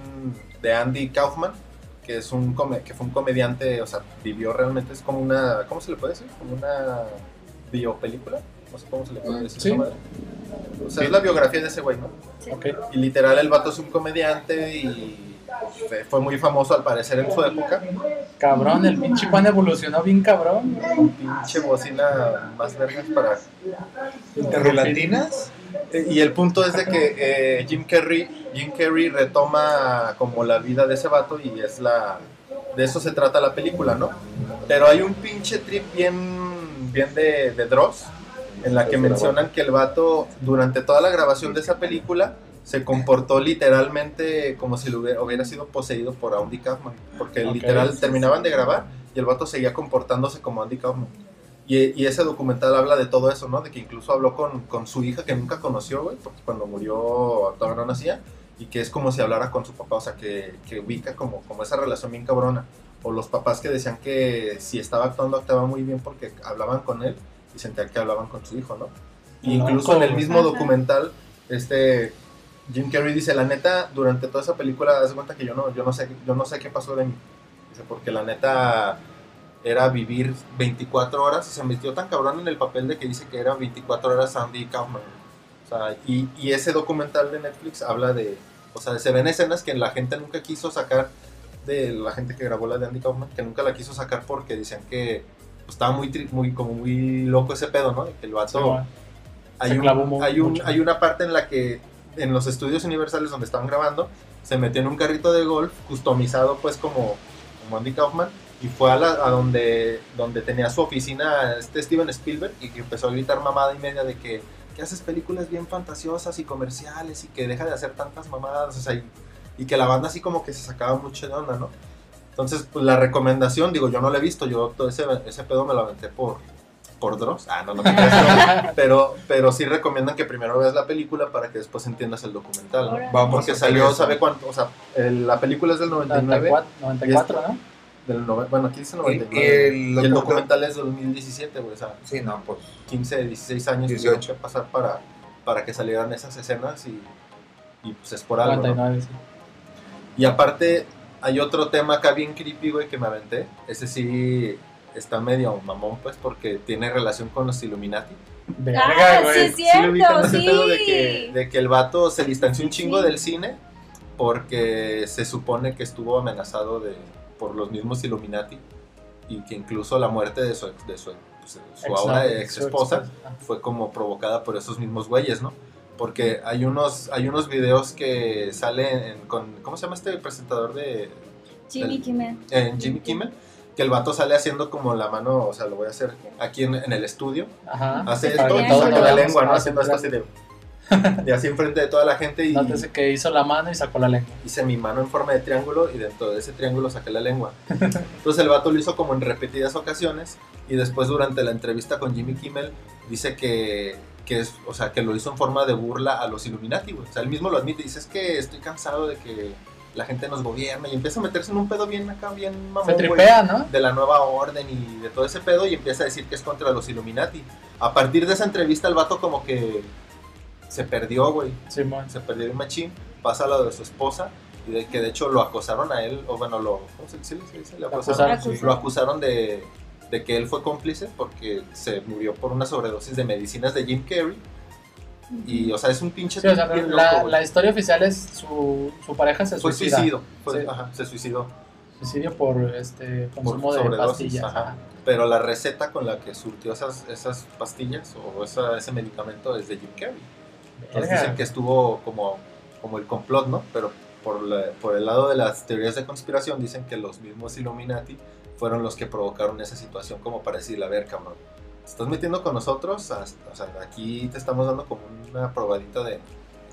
de Andy Kaufman que es un come- que fue un comediante o sea vivió realmente es como una cómo se le puede decir como una biopelícula no sé cómo se le puede decir Sí. o sea es la biografía de ese güey no Sí. Y literal el vato es un comediante y fue- fue muy famoso al parecer en su época Cabrón, el pinche pan evolucionó bien cabrón. pinche bocina más vergas para ¿Relatinas? Eh, Y el punto es de que eh, Jim Carrey Jim Carrey retoma como la vida de ese vato y es la de eso se trata la película, ¿no? Pero hay un pinche trip bien bien de, de Dross en la que mencionan que el vato durante toda la grabación de esa película se comportó literalmente como si lo hubiera, hubiera sido poseído por Andy Kaufman, porque Ok. literal terminaban de grabar y el vato seguía comportándose como Andy Kaufman. Y, y ese documental habla de todo eso, ¿no? De que incluso habló con, con su hija que nunca conoció, güey, porque cuando murió todavía no nacía, y que es como si hablara con su papá, o sea, que, que ubica como, como esa relación bien cabrona. O los papás que decían que si estaba actuando, actuaba muy bien porque hablaban con él y sentían que hablaban con su hijo, ¿no? Y incluso en el mismo documental, este Jim Carrey dice, la neta, durante toda esa película, haz de cuenta que yo no, yo no sé, yo no sé qué pasó de mí. Dice, porque la neta era vivir 24 horas y se metió tan cabrón en el papel de que dice que eran 24 horas Andy Kaufman. O sea, y, y ese documental de Netflix habla de, o sea, se ven escenas que la gente nunca quiso sacar de la gente que grabó la de Andy Kaufman, que nunca la quiso sacar porque decían que pues, estaba muy, muy, como muy loco ese pedo, ¿no? Que el vato... Sí, hay, un- hay, un- hay una parte en la que en los estudios universales donde estaban grabando se metió en un carrito de golf customizado pues como, como Andy Kaufman y fue a, la, a donde, donde tenía su oficina este Steven Spielberg y que empezó a gritar mamada y media de que, que haces películas bien fantasiosas y comerciales y que deja de hacer tantas mamadas o sea, y, que la banda así como que se sacaba mucho de onda, ¿no? Entonces, pues la recomendación, digo, yo no la he visto, yo todo ese, ese pedo me lo aventé por, por Dross. Ah, no, no te creas, pero, pero sí recomiendan que primero veas la película para que después entiendas el documental. ¿no? Vamos Porque salió, eso. ¿sabe cuánto? O sea, el- la película es del 99. 94, 94 ¿no? Del nove- bueno, aquí dice Y, 99. y Y el, documental- es del 2017, güey. O sea, Sí, no, pues. 15, 16 años 18. tuvieron que pasar para, para que salieran esas escenas y, y pues es por algo. ¿no? 99, sí. Y aparte, hay otro tema acá bien creepy, güey, que me aventé. Ese sí está medio mamón, pues, porque tiene relación con los Illuminati. Verga, Ah, güey. sí, es Sí cierto, sí. pedo de que, de que el vato se distanció un Sí, chingo sí. del cine porque se supone que estuvo amenazado de, por los mismos Illuminati y que incluso la muerte de su, de su, pues, su Ex- ahora ex esposa fue como provocada por esos mismos güeyes, ¿no? Porque hay unos, hay unos videos que salen en- con, ¿cómo se llama este presentador de Jimmy Kimmel. en Jimmy Kimmel? Que el vato sale haciendo como la mano, o sea, lo voy a hacer aquí en, en el estudio, Ajá. hace esto y saca la lengua, ¿no? Haciendo esto así de... Y así enfrente de toda la gente y Nótese que hizo la mano y sacó la lengua. hice mi mano en forma de triángulo y dentro de ese triángulo saqué la lengua. Entonces el vato lo hizo como en repetidas ocasiones y después durante la entrevista con Jimmy Kimmel dice que, que es, o sea, que lo hizo en forma de burla a los Illuminati, güey. O sea, él mismo lo admite, dice, es que estoy cansado de que la gente nos gobierna y empieza a meterse en un pedo bien acá, bien mamón, Se güey, tripea, ¿no? de la nueva orden y de todo ese pedo y empieza a decir que es contra los Illuminati. A partir de esa entrevista el vato como que se perdió, güey Simón. se perdió un machín, pasa a lo de su esposa y de que de hecho lo acosaron a él, o bueno, lo, ¿cómo se dice? Acusaron, acusaron, sí. lo acusaron de, de que él fue cómplice porque se murió por una sobredosis de medicinas de Jim Carrey y o sea es un pinche Sí, o sea, la, loco, la historia oficial es su, su pareja se fue suicida. suicidio, fue- Sí. ajá, se suicidó, Suicidio por este consumo Por de pastillas. ajá. ajá. pero la receta con la que surtió esas, esas pastillas o esa- ese medicamento es de Jim Carrey. Entonces dicen que estuvo como, como el complot, ¿no? Pero por, la- por el lado de las teorías de conspiración dicen que los mismos Illuminati fueron los que provocaron esa situación como para decirle, a ver, cabrón, ¿te estás metiendo con nosotros? Hasta- O sea, aquí te estamos dando como una probadita de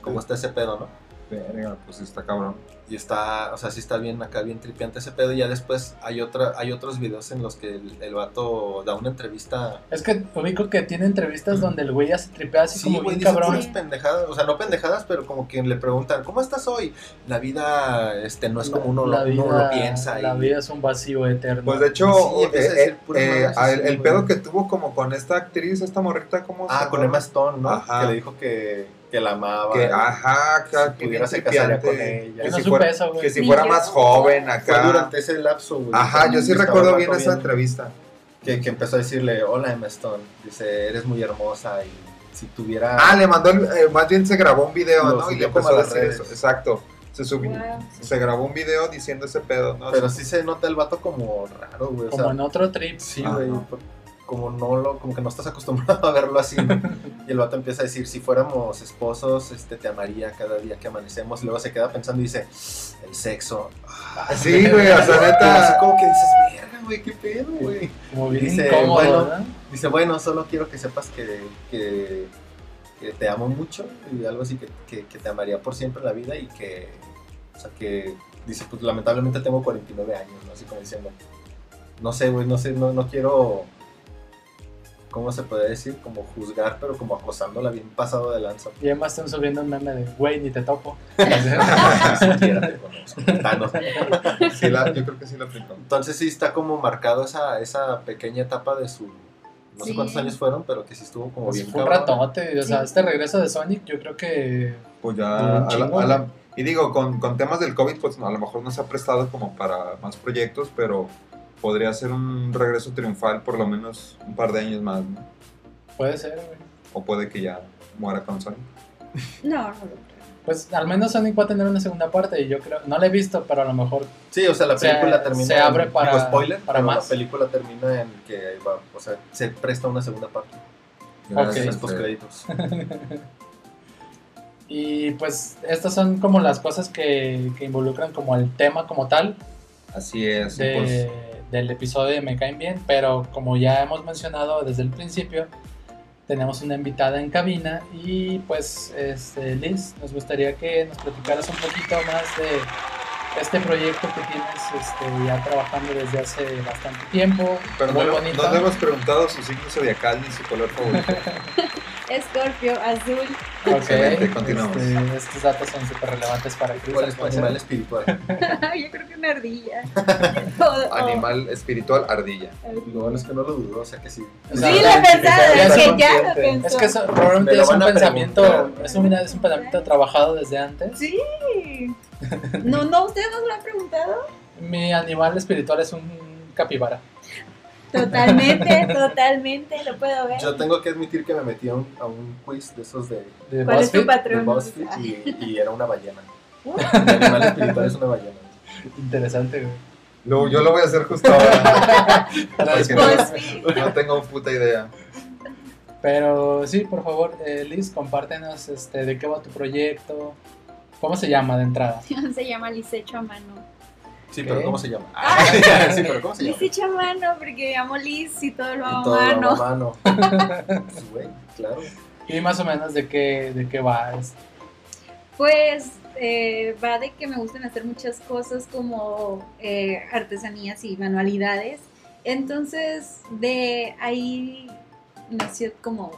cómo está ese pedo, ¿no? Verga, pues está cabrón. Y está, o sea, sí está bien acá, bien tripiante ese pedo. Y ya después hay, otra, hay otros videos en los que el, el vato da una entrevista Es que ubico que tiene entrevistas donde el güey ya se tripea así Sí, como güey, bien dice cabrón. pendejadas, o sea, no pendejadas, pero como que le preguntan, ¿cómo estás hoy? La vida este, no es como uno, La lo, uno vida- lo piensa. La y- vida es un vacío eterno. Pues de hecho, Sí, eh, eh, eh, el, pedo que tuvo como con esta actriz, esta morrita, ¿cómo se Ah, con? Emma Stone, ¿no? Ajá. Que le dijo que, que la amaba. Que, ajá, que, si que pudiera bien se casaría con ella. Que no si supe fuera, eso, güey. que si fuera más joven Fue acá. durante ese lapso, güey. Ajá, yo sí recuerdo bien esa entrevista. Que, que empezó a decirle, hola Emma Stone. Dice, eres muy hermosa y si tuviera... Ah, le mandó, el- eh, más bien se grabó un video, Lo ¿no? Y le empezó a decir redes. eso. Exacto. Se subió, Wow. se grabó un video diciendo ese pedo, ¿no? Pero sí se nota el vato como raro, güey. O como sea, en otro trip. Sí, güey. Como no lo, como que no estás acostumbrado a verlo así. ¿no? y el vato empieza a decir, si fuéramos esposos, este te amaría cada día que amanecemos. Y luego se queda pensando y dice, el sexo. Ah, Sí, güey, o sea, así como que dices, verga, güey, qué pedo, güey. Como bien Dice, incómodo, bueno, ¿no? Dice, bueno, solo quiero que sepas que, que, que te amo mucho y algo así que, que, que te amaría por siempre en la vida y que, o sea, que, dice, pues lamentablemente tengo 49 años, ¿no? Así como diciendo, no sé, güey, no sé, no, no quiero, ¿cómo se puede decir? Como juzgar, pero como acosándola bien pasado de lanza. Y además están subiendo un meme de, güey, ni te topo. Ni siquiera te conozco. Ah, no. Sí la- yo creo que sí lo aplicó. Entonces sí está como marcado esa, esa pequeña etapa de su, no sé cuántos años fueron, pero que sí estuvo como Pues bien fue un cabrón. ratote. O sea, este regreso de Sonic, yo creo que. Pues ya. a la- a la- y digo, con, con temas del COVID, pues a lo mejor no se ha prestado como para más proyectos, pero podría ser un regreso triunfal por lo menos un par de años más, ¿no? Puede ser, güey. O puede que ya muera con Sonic. No, no lo creo. Pues al menos Sonic va a tener una segunda parte. Y yo creo, no la he visto, pero a lo mejor. Sí, o sea, la Se- película termina. se abre en- para- digo, spoiler, para pero más. La película termina en que va, o sea, se presta una segunda parte. Gracias, Los este, postcréditos. Y pues estas son como las cosas que, que involucran como el tema como tal Así es. de- pues, del episodio de Me Caen Bien. Pero como ya hemos mencionado desde el principio, tenemos una invitada en cabina. Y pues, este, Liz, nos gustaría que nos platicaras un poquito más de este proyecto que tienes este, ya trabajando desde hace bastante tiempo. Pero muy no, bonito. no le hemos preguntado su signo zodiacal ni su color favorito. Escorpio, azul. Ok, Excelente, continuamos. este, estos datos son súper relevantes para Chris. ¿Cuál es tu animal espiritual? Yo creo que una ardilla. Animal espiritual, ardilla. Lo bueno es que no lo dudó, o sea que sí. Sí, lo es que ya lo pensó. Es que eso probablemente es un pensamiento, preguntar. es un, es un pensamiento trabajado desde antes. Sí. No, no, ¿ustedes nos lo han preguntado? Mi animal espiritual es un capibara. Totalmente, totalmente, lo puedo ver. Yo tengo que admitir que me metí a un, a un quiz de esos de, De ¿Cuál es tu BuzzFeed. de patrón? BuzzFeed y, y era una ballena. Mi animal espiritual es una ballena. Interesante, güey. Lo- yo lo voy a hacer justo ahora. No tengo puta idea. Pero sí, por favor, eh, Liz, compártenos este, de qué va tu proyecto. ¿Cómo se llama de entrada? Se llama Lisecho a mano. Sí, Ok. pero ¿cómo se llama? Ah. sí, pero ¿cómo se llama? Lisecho a mano porque me llamo Liz y todo lo hago a todo mano. a mano. Güey, claro. Y más o menos de qué, de qué va. Es- Pues eh, va de que me gustan hacer muchas cosas como eh, artesanías y manualidades. Entonces de ahí nació como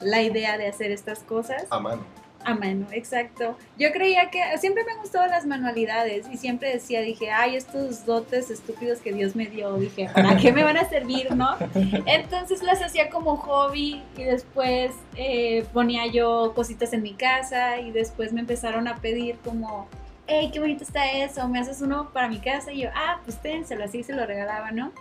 la idea de hacer estas cosas A mano. A mano, exacto. Yo creía que siempre me han gustado las manualidades y siempre decía, dije, ay, estos dotes estúpidos que Dios me dio, dije, ¿para qué me van a servir, no? Entonces las hacía como hobby y después eh, ponía yo cositas en mi casa y después me empezaron a pedir como, hey, qué bonito está eso, me haces uno para mi casa y yo, ah, pues ténselo, así se lo regalaba, ¿no?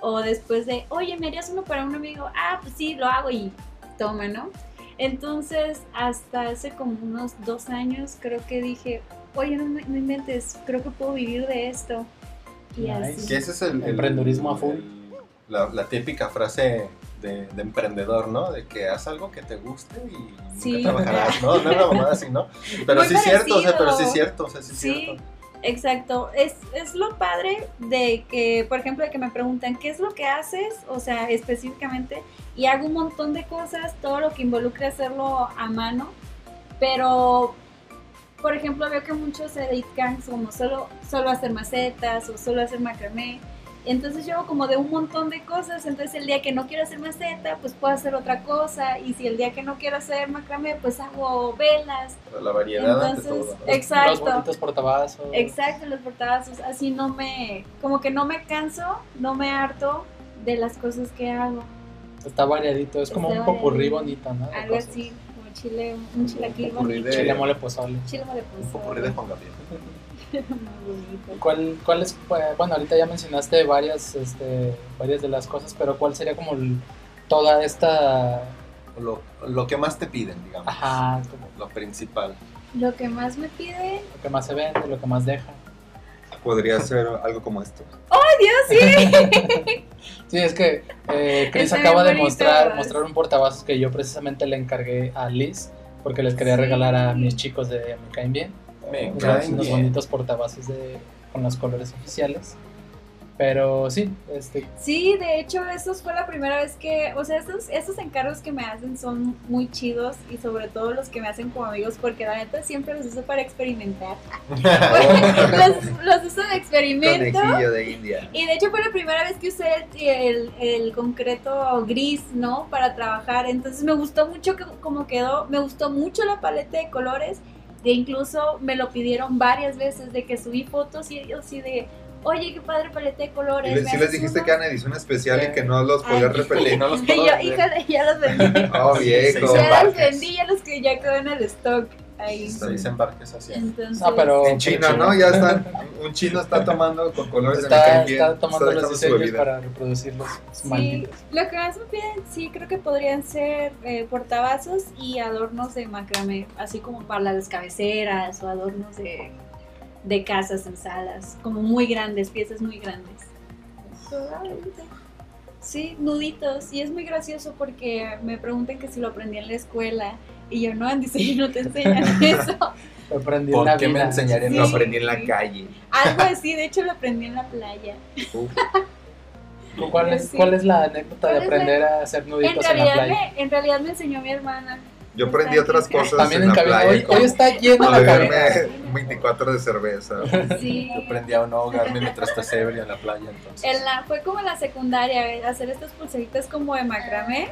O después de, oye, ¿me harías uno para un amigo? Ah, pues sí, lo hago y toma, ¿no? Entonces, hasta hace como unos dos años, creo que dije, oye, no, me- no inventes, creo que puedo vivir de esto. Y Nice. así. Que ese es el... el- Emprendedurismo a full. la, la típica frase de, de emprendedor, ¿no? De que haz algo que te guste y nunca Sí. trabajarás, ¿no? No es una mamada así, ¿no? Pero Muy sí es cierto, o sea, pero sí es cierto, o sea, sí es Sí, cierto. Exacto. Es, es lo padre de que, por ejemplo, de que me preguntan, ¿qué es lo que haces? O sea, específicamente, y hago un montón de cosas, todo lo que involucre hacerlo a mano, pero, por ejemplo, veo que muchos se dedican como solo, solo a hacer macetas o solo a hacer macramé. Entonces yo hago como de un montón de cosas, entonces el día que no quiero hacer maceta, pues puedo hacer otra cosa, y si el día que no quiero hacer macramé, pues hago velas. Pero la variedad ante Entonces, todo. Los exacto. bonitos portavasos. Exacto, los portavasos, así no me, como que no me canso, no me harto de las cosas que hago. Está variadito, es como Está un popurrí bonito, ¿no? De Algo cosas. así, como chile, un chilaquil popurrí bonito. de- Chile mole pozole. Chile mole Un popurrí de Juan Gabriel. Muy bonito. ¿Cuál, cuál es, pues, bueno, ahorita ya mencionaste varias, este, varias de las cosas, pero ¿cuál sería como el- toda esta, Lo, lo que más te piden, digamos. ajá, como Lo principal. Lo que más me pide, lo que más se vende, lo que más deja? Podría ser algo como esto. Dios sí. Sí, es que eh, Chris acaba de mostrar, mostrar un portavasos que yo precisamente le encargué a Liz, porque les quería Sí. regalar a mis chicos de Me Caen Bien. Me unos, caen unos bien. bonitos portavasos de, con los colores oficiales. Pero sí, este, Sí, de hecho, eso fue la primera vez que, o sea, esos, esos encargos que me hacen son muy chidos y sobre todo los que me hacen como amigos porque la neta siempre los uso para experimentar. los, los uso de experimento. Conejillo de India. Y de hecho fue la primera vez que usé el, el- el concreto gris, ¿no? Para trabajar. Entonces me gustó mucho que, como quedó, me gustó mucho la paleta de colores. E incluso me lo pidieron varias veces de que subí fotos y ellos sí de, oye, qué padre paleta de Y colores. les, ¿me sí les haces dijiste uno?" que eran edición especial Sí. y que no los podías repetir. no los Y yo, híjole, ya los vendí. Oh, viejo. ya los vendí, ya los que ya quedó en el stock ahí. Seis embarques así. Entonces, no, pero En China, ¿no? Ya están. Un chino está tomando con colores de está, caen bien, está tomando los dejando su diseños para reproducirlos Sí, malditos. lo que más me piden, sí, creo que podrían ser eh, portavasos y adornos de macramé, así como para las cabeceras o adornos de, de casas en salas, como muy grandes, piezas muy grandes. Probablemente. Sí, nuditos. Y es muy gracioso porque me preguntan que si lo aprendí en la escuela y yo no, en diseño no te enseñan eso. Lo aprendí en ¿Por la qué me enseñarían? Sí. Lo aprendí en la calle. Algo así, de hecho lo aprendí en la playa. ¿Cuál es, Sí. ¿Cuál es la anécdota de ¿Cuál es la- aprender a hacer En nuditos en, la realidad, playa? me, en realidad me enseñó mi hermana. Yo aprendí otras cosas También en en la cabina. playa. Hoy, como hoy está lleno la cabina. beberme 24 de cerveza. Sí. Yo aprendí a no ahogarme mientras estás ebrio en la playa, entonces. En la, fue como en la secundaria, ¿eh? hacer estas pulseritas como de macramé.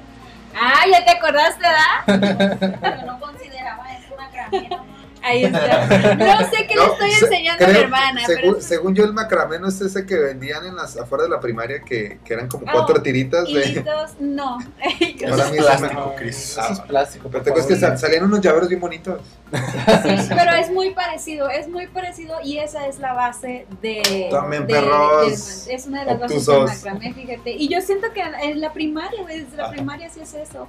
Ah, ya te acordaste, ¿verdad? Pero no consideraba eso macramé. ¿no? Ahí está. No sé qué le estoy se- enseñando a mi hermana, según, pero según yo, el macramé no es ese que vendían en las afuera de la primaria que, que eran como Ah, cuatro tiritas de. hilitos, no. Mí es plástico, Chris. Eso es plástico. Pero por te que sal- salían unos llaveros bien bonitos. Sí, pero es muy parecido, es muy parecido y esa es la base de... De- perros es una de las bases del macramé, fíjate. Y yo siento que en la primaria, güey, desde la primaria sí es eso.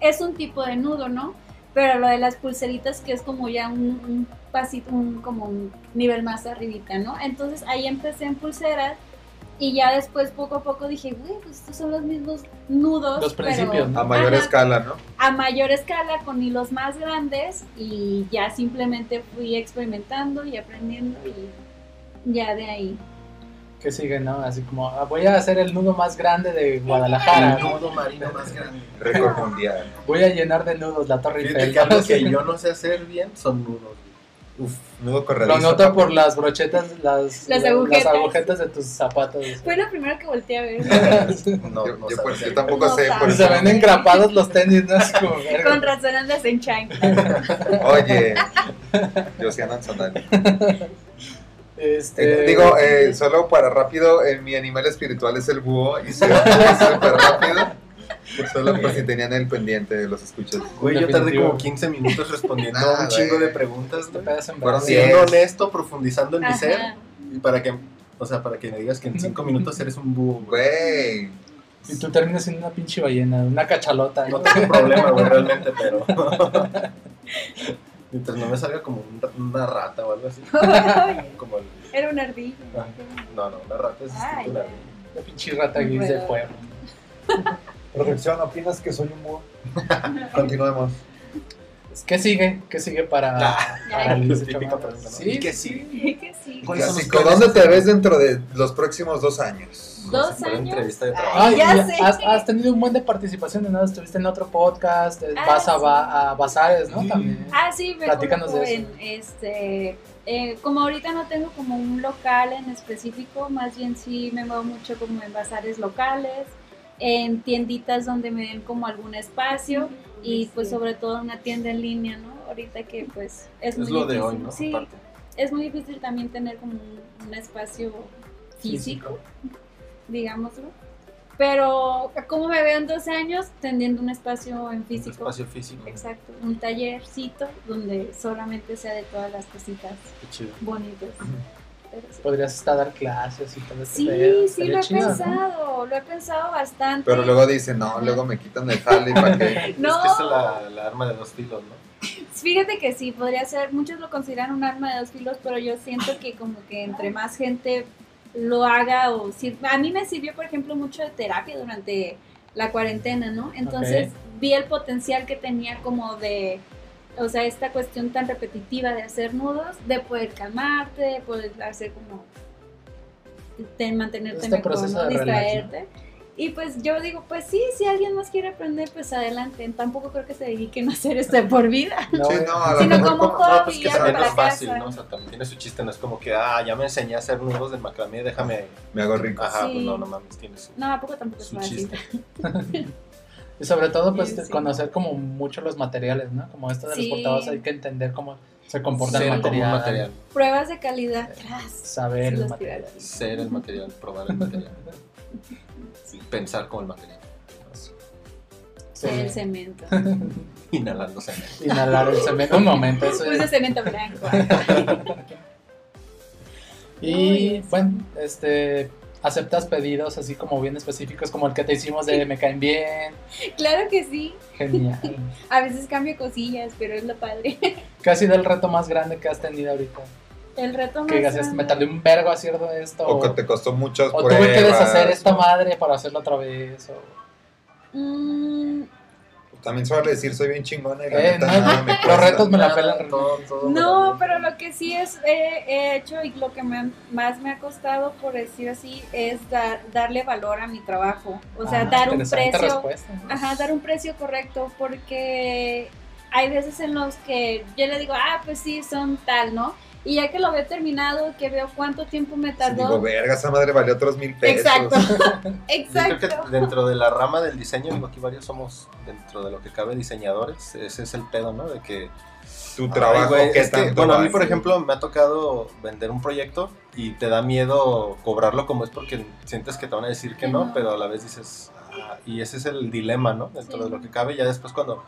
Es un tipo de nudo, ¿no? Pero lo de las pulseritas que es como ya un, un pasito, un, como un nivel más arribita, ¿no? Entonces ahí empecé en pulseras y ya después poco a poco dije, güey, pues estos son los mismos nudos. Los principios. A mayor Ajá. escala, ¿no? a mayor escala con hilos más grandes y ya simplemente fui experimentando y aprendiendo y ya de ahí. Que sigue, ¿no? Así como, ah, voy a hacer el nudo más grande de Guadalajara. El ¿no? nudo marino más grande. Récord mundial. Voy a llenar de nudos la Torre Eiffel. que algo que yo no sé hacer bien son nudos. Uf, nudo Lo corredizo. noto por las brochetas, las, Las agujetas. agujetas de tus zapatos. Fue lo primero que volteé a ver. No, Yo, no yo hacer. yo tampoco No sé. Por sabes. se eso ven engrapados los tenis, ¿no? Así como. Con razón andas en chancla. Oye, yo sí ando en sandalias. Este, Eh, digo, eh, solo para rápido, eh, mi animal espiritual es el búho y se va súper rápido. Solo por si tenían el pendiente de los escuchas. Güey, yo tardé como 15 minutos respondiendo a un chingo de preguntas, te güey. pegas en Fueron. Siendo honesto, profundizando en mi ser. Y para que, o sea, para que me digas que en 5 minutos eres un búho, güey. Y tú terminas siendo una pinche ballena, una cachalota. No ¿no? tengo problema, güey, realmente, pero. Mientras no me salga como un- una rata o algo así. Como el. Era una ardilla. Ah. No, no, una rata es Ay, distinto a una ardilla. Una pinche rata gris de Pero- fuego. Producción, ¿opinas que soy un búho? Continuemos. ¿Qué sigue? ¿Qué sigue para, para La típica Chamorro? pregunta, ¿no? Sí, ¿Y qué sí. que sí. ¿Cuáles son los Clásico, planes? ¿dónde te ves dentro de los próximos dos años? Dos Para años. entrevista de trabajo. Ay, Ya y sé. has, has tenido un buen de participación, ¿no? Estuviste en otro podcast, eh, Ah, vas a, sí. ba- a Bazares, ¿no? También. Ah, sí, me Platícanos de en eso. este. eh, como ahorita no tengo como un local en específico, más bien sí me muevo mucho como en bazares locales, en tienditas donde me den como algún espacio y pues sobre todo una tienda en línea, ¿no? Ahorita que pues es, Es muy lo de difícil. hoy, ¿no? Sí, Aparte. es muy difícil también tener como un, un espacio físico, digámoslo. Pero, ¿cómo me veo en 12 años? Teniendo un espacio en Un físico. espacio físico. Exacto, un tallercito donde solamente sea de todas las cositas Qué chido. bonitas. Podrías estar a dar clases y todo ese Sí, pedo, sí, lo he chido, ¿no? pensado, lo he pensado bastante. Pero luego dicen, no, luego me quitan el jale para que. No. Es que esa es la, la arma de dos filos, ¿no? Fíjate que sí, podría ser, muchos lo consideran un arma de dos filos, pero yo siento que como que entre más gente lo haga o sir- a mí me sirvió por ejemplo mucho de terapia durante la cuarentena, ¿no? Entonces vi el potencial que tenía como de, o sea, esta cuestión tan repetitiva de hacer nudos, de poder calmarte, de poder hacer como, de mantenerte Este mejor, ¿no? distraerte. Y pues yo digo, pues sí, si alguien más quiere aprender, pues adelante. Tampoco creo que se dediquen a hacer esto de por vida. No, Sí, no, a lo Sino mejor como No, hobby, pues que también no es fácil, casa. ¿no? O sea, también tiene su chiste, no es como que, ah, ya me enseñé a hacer nudos de macramé, déjame. me hago rico. Ajá, Sí. pues no, no mames, tiene su, No, ¿a poco tampoco es fácil? chiste. Y sobre todo, pues, Sí, sí. conocer como mucho los materiales, ¿no? Como esto de Sí. los portados hay que entender cómo se comporta Ser el como un material, material. Pruebas de calidad. tras. saber Sí, el material. tiradas. Ser el material, probar el material. Pensar como el material. Ser el cemento. Inhalando cemento. Inhalar el cemento. Un momento, eso Puse es. cemento blanco. Y Uy, bueno, este. ¿Aceptas pedidos así como bien específicos como el que te hicimos de me caen bien? claro que sí. Genial. A veces cambio cosillas, pero es lo padre. ¿Qué ha sido el reto más grande que has tenido ahorita? El reto más Que digas, grande- me tardé un vergo haciendo esto. O O, que te costó muchas o pruebas. tuve que deshacer esta madre para hacerla otra vez. O... Mm, También suele decir, soy bien chingona y la Eh, neta no, nada me los retos me la pelan. todo- todo No, pero lo que sí es he, he hecho y lo que me- más me ha costado, por decir así, es dar, darle valor a mi trabajo. O sea, Ah, dar un precio. respuesta. Ajá, dar un precio correcto porque hay veces en los que yo le digo, ah, pues sí, son tal, ¿no? Y ya que lo veo terminado, que veo cuánto tiempo me Sí, tardó. digo, verga, esa madre valió otros mil pesos. Exacto, Yo creo exacto. que dentro de la rama del diseño, digo, aquí varios somos, dentro de lo que cabe, diseñadores. Ese es el pedo, ¿no? De que Tu Ay, trabajo, güey, ¿qué es que, tanto bueno, a mí, por ejemplo, me ha tocado vender un proyecto y te da miedo cobrarlo como es porque sientes que te van a decir que no, No. pero a la vez dices, ah, y ese es el dilema, ¿no? Dentro Sí. de lo que cabe, ya después cuando,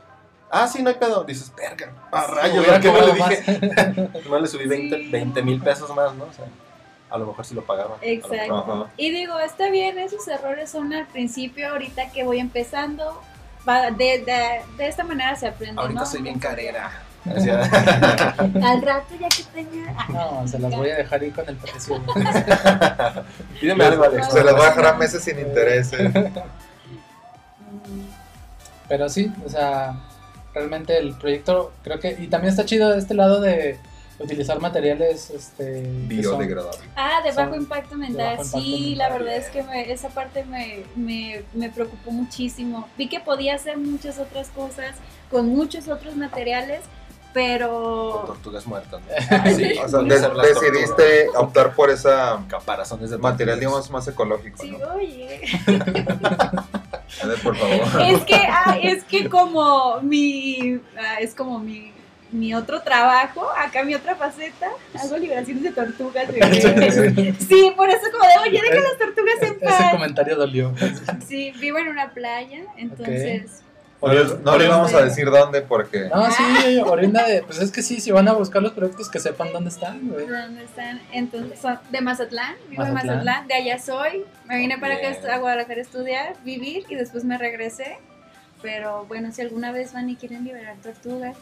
ah, sí, no hay pedo, dices, verga, a rayos, ¿por qué no le dije? no le subí Sí. 20 mil pesos más, ¿no? O sea, a lo mejor sí lo pagaban. a lo mejor Exacto. Y digo, está bien, esos errores son al principio, ahorita que voy empezando, va- de, de, de esta manera se aprende, Ahorita ¿no? soy bien carera. Al rato ya que tenga... ah, No, se las voy a dejar ir con el precio. Pídeme algo, Alex. Se las va a dejar a meses sin intereses. Pero sí, o sea, realmente el proyecto creo que... Y también está chido este lado de utilizar materiales este, que son- Biodegradable. Ah, de bajo Son impacto mental. bajo impacto sí, mental. la verdad es que me- esa parte me, me, me preocupó muchísimo. Vi que podía hacer muchas otras cosas con muchos otros materiales, Con pero... tortugas muertas, ¿no? Sí. O sea, de- decidiste optar por ese Caparazones de material, digamos, más ecológico, Sí, ¿no? oye. A ver, por favor. Es que, ah, es que como mi... ah, es como mi... Mi otro trabajo, acá mi otra faceta, hago liberaciones de tortugas. bebé. Sí, por eso como de, oye, deja las tortugas en Ese paz. comentario dolió. Sí, vivo en una playa, entonces... No, no les vamos a decir dónde porque No, sí, oriunda de... Pues es que sí, si van a buscar los proyectos que sepan dónde están, güey. ¿Dónde están? Entonces, son de Mazatlán, vivo en Mazatlán. Mazatlán, de allá soy. Me vine para acá a Guadalajara a estudiar, vivir y después me regresé. Pero bueno, si alguna vez van y quieren liberar tortugas.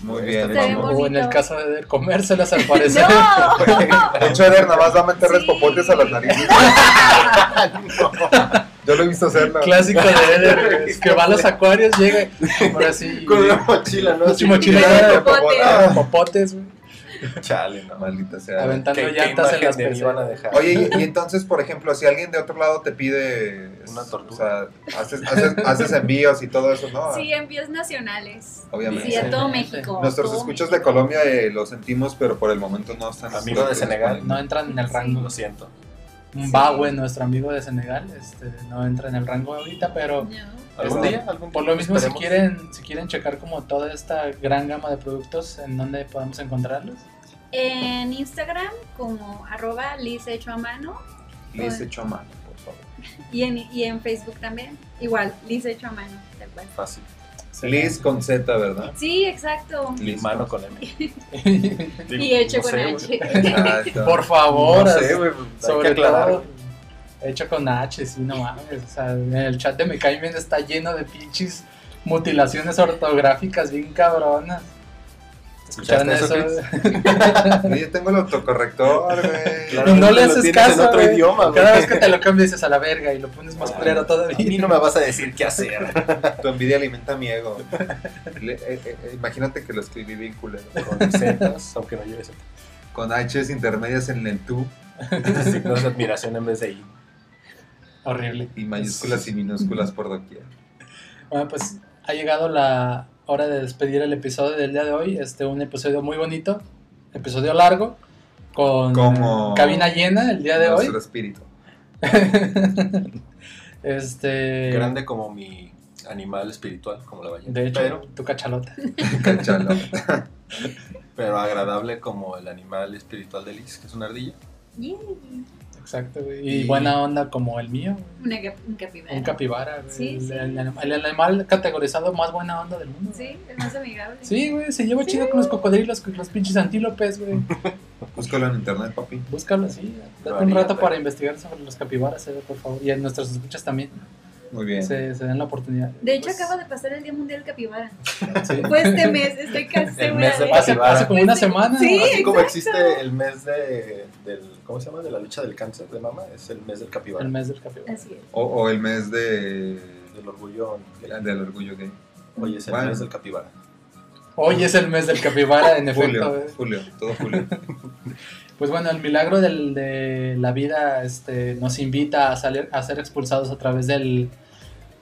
Muy Está bien. O en el caso de comérselas al parecer. ¡No! De hecho, Eder nada más va a meterles Sí. popotes a las narices. Yo lo he visto hacerlo. Clásico de Eder, es que va a los acuarios, llega ahora sí. Con una mochila, ¿no? Su mochila llena de. Ah, popotes, güey, Chale, no. Maldita sea. aventando ¿Qué, qué llantas en las de van a dejar? Oye, y, y entonces, por ejemplo, si alguien de otro lado te pide Una tortuga. O sea, haces, haces, haces envíos y todo eso, ¿no? Sí, envíos nacionales. Obviamente. Sí, a todo. México. Nuestros todo México. de Colombia eh, lo sentimos, pero por el momento no están. Amigo de Senegal. No entran en el rango. Lo siento. Un Sí. Nuestro amigo de Senegal, este, no entra en el rango ahorita, pero No. ¿Algún Este, día? ¿Algún por lo mismo si quieren, si quieren checar como toda esta gran gama de productos, ¿en dónde podemos encontrarlos? En Instagram como arroba Liz hecho a mano Les echo a mano, por favor. y en, y en Facebook también. Igual, Liz hecho a mano. tal cual. Fácil. Liz con Z, ¿verdad? Sí, exacto. Liz Mano con M. Y hecho no con sé, H. Exacto. Por favor, No sé, sobre que aclarar. todo hecho con H, sí, no mames. O sea, en el chat de Me Cae Bien está lleno de pinches mutilaciones ortográficas bien cabronas. ¿Escucharon ¿Escuchaste eso? eso, Yo tengo el autocorrector, güey. Claro. Y no le haces caso. en otro güey. idioma, güey. Cada vez que te lo cambias dices a la verga y lo pones más culero A todavía. mí no me vas a decir qué hacer. Tu envidia alimenta mi ego. Le- eh, eh, eh, imagínate que lo escribí bien culero. Con zetas, aunque no lleves Con H's intermedias en el tú signos de admiración en vez de I. Horrible. y mayúsculas y minúsculas por doquier. Bueno, pues ha llegado la hora de despedir el episodio del día de hoy. Este, un episodio muy bonito, episodio largo, con Como- cabina llena el día de Nuestro hoy. espíritu. este, Grande como mi animal espiritual, como la ballena. de hecho, pero, tu cachalota. Cachalo. pero agradable como el animal espiritual de Liz, que es una ardilla. Yay. Exacto, güey. Y Y- buena onda como el mío, Una un capibara. un capibara. güey. Sí, el, sí. el el animal categorizado más buena onda del mundo. Sí, es más amigable. Sí, güey, se lleva chido con los cocodrilos, con los pinches antílopes, güey. Búscalo en internet, papi. Búscalo, sí. Date un rato para investigar sobre los capibaras, eh, por favor. Y a nuestros escuchas también. Muy bien. Se, se den la oportunidad. De hecho, Pues, acaba de pasar el Día Mundial del Capibara. sí. Fue este mes, estoy casi El segura mes de Hace, como una semana. Sí. Así como existe el mes de, del, ¿cómo se llama? De la lucha del cáncer de mama, es el mes del capibara. El mes del capibara. Así es. O, o el mes de Del orgullo. del orgullo gay. Oye, es el Bueno. mes del capibara. Hoy es el mes del capibara, en efecto. Julio, güey. Julio, todo Julio. Pues bueno, el milagro del- de la vida este, nos invita a, salir, a ser expulsados a través del,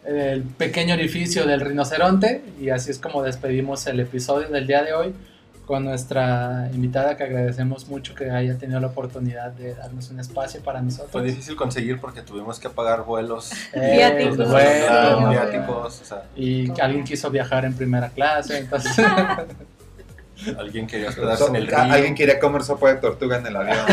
el pequeño orificio del rinoceronte y así es como despedimos el episodio del día de hoy con nuestra invitada que agradecemos mucho que haya tenido la oportunidad de darnos un espacio para nosotros. Fue difícil conseguir porque tuvimos que pagar vuelos. Eh, Viáticos. los vuelos, vuelos, Sí, viáticos, o sea, y alguien quiso viajar en primera clase, entonces alguien quería hospedarse en el río. Alguien quería comer sopa de tortuga en el avión.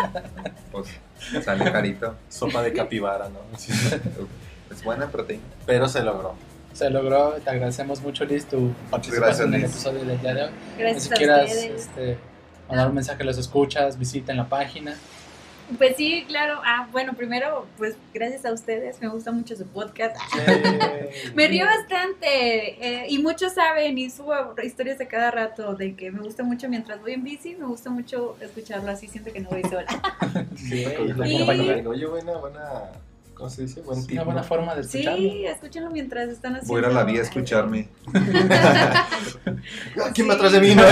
pues sale carito. Sopa de capibara, ¿no? Es buena proteína. Pero se logró. Se logró. Te agradecemos mucho, Liz, tu participación en el Liz. episodio del día de hoy. Gracias si a quieras ustedes. este, mandar un mensaje a los escuchas, visiten la página. Pues sí, claro. Ah, bueno, primero, pues gracias a ustedes. Me gusta mucho su podcast. Me río bastante eh, y muchos saben y subo historias de cada rato de que me gusta mucho mientras voy en bici, me gusta mucho escucharlo así, siento que no voy sola. Sí, Y- Oye, buena, buena. ¿Cómo se dice? Buen es tip. una buena ¿no? forma de escucharlo. Sí, escúchenlo mientras están haciendo. Voy a ir a la vía a escucharme. ¿Quién va atrás de mí? No?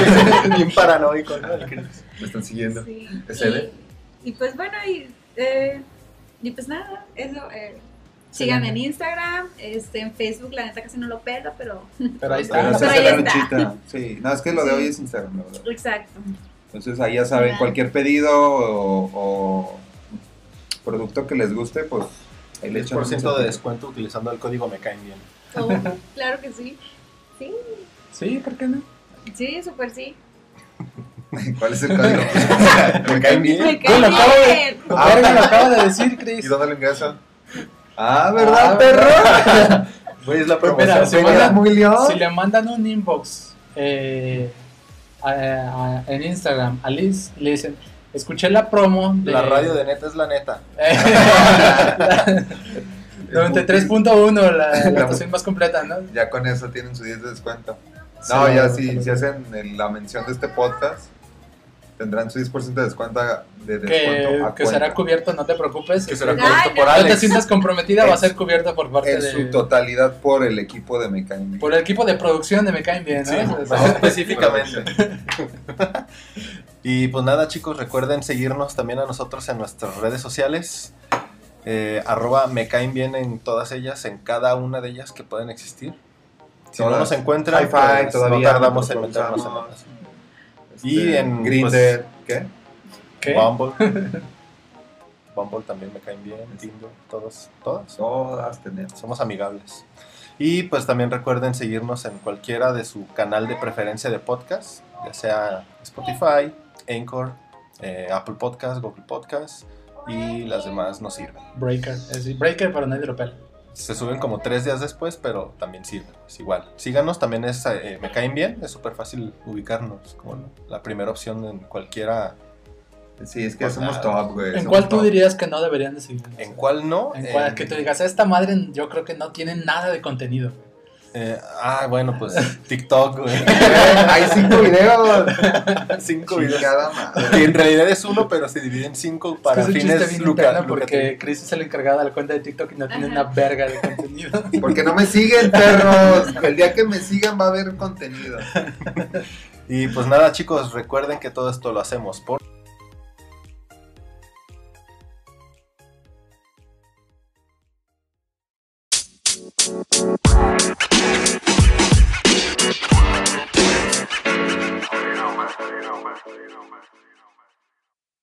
Bien paranoico, ¿no? Me están siguiendo. Sí. ¿Es Ede? Y, y pues bueno, y, eh, y pues nada, eso. Eh, síganme en Instagram, este, en Facebook, la neta casi no lo pelo, pero Pero ahí Pero está. Pero ahí. Sí, no, es que lo de Sí. hoy es Instagram, la verdad. exacto. Entonces ahí ya saben, cualquier pedido o, o producto que les guste, pues un 10% de descuento utilizando el código Me Caen Bien. Oh, claro que sí. Sí, Sí, ¿por qué no? sí, súper sí. ¿Cuál es el código? ¿Me caen bien? Me cae lo acabo de- bien. Ah. Lo acabo de decir, ¿Y Chris. dónde lo ingreso? Ah, ¿verdad, Ah, perro? Güey, es la mira, si. Si le mandan un inbox eh, a- a- en Instagram a Liz, le dicen, escuché la promo de La radio de neta es la neta. 93.1, la, la estación más completa, ¿no? Ya con eso tienen su 10 de descuento. Sí, No, ya si, no. si hacen la mención de este podcast, tendrán su 10% de descuento, de descuento Que, a que será cubierto, no te preocupes. Que será Ay, cubierto por no. no te Alex. sientas comprometida, va a En ser cubierto por parte En de... su totalidad por el equipo de Mecánica. Por el equipo de producción de Me Caen Bien, ¿no? Sí, más específicamente. y pues nada, chicos, recuerden seguirnos también a nosotros en nuestras redes sociales. Eh, arroba me caen bien en todas ellas, en cada una de ellas que pueden existir. Si no nos encuentran, pues, todavía no tardamos en meternos en ellas. Este, Y en, Grindr, ¿qué? ¿Qué? Bumble. Bumble también me caen bien, Tinder, todos, todas. Todas tenemos. Somos amigables. Y pues también recuerden seguirnos en cualquiera de su canal de preferencia de podcast, ya sea Spotify, Anchor, eh, Apple Podcast, Google Podcast y las demás no sirven. Breaker, es decir, Breaker para nadie lo pela. Se suben como tres días después, pero también sirven. Es igual. Síganos, también es, eh, me caen bien, es súper fácil ubicarnos como la primera opción en cualquiera. Sí, es que Pues somos nada. top, güey. ¿En somos cuál tú top. dirías que no deberían de seguir? ¿En cuál no? En cuál, En- que tú digas, esta madre yo creo que no tiene nada de contenido. güey". Eh, ah, bueno, pues TikTok, güey. Hay cinco videos. Cinco videos. Chingada madre. Que en realidad es uno, pero se divide en cinco para es que fines interno porque lucrativos. Chris es el encargado de la cuenta de TikTok y no tiene una verga de contenido. Porque no me siguen, perros. El día que me sigan va a haber contenido. Y pues nada, chicos, recuerden que todo esto lo hacemos por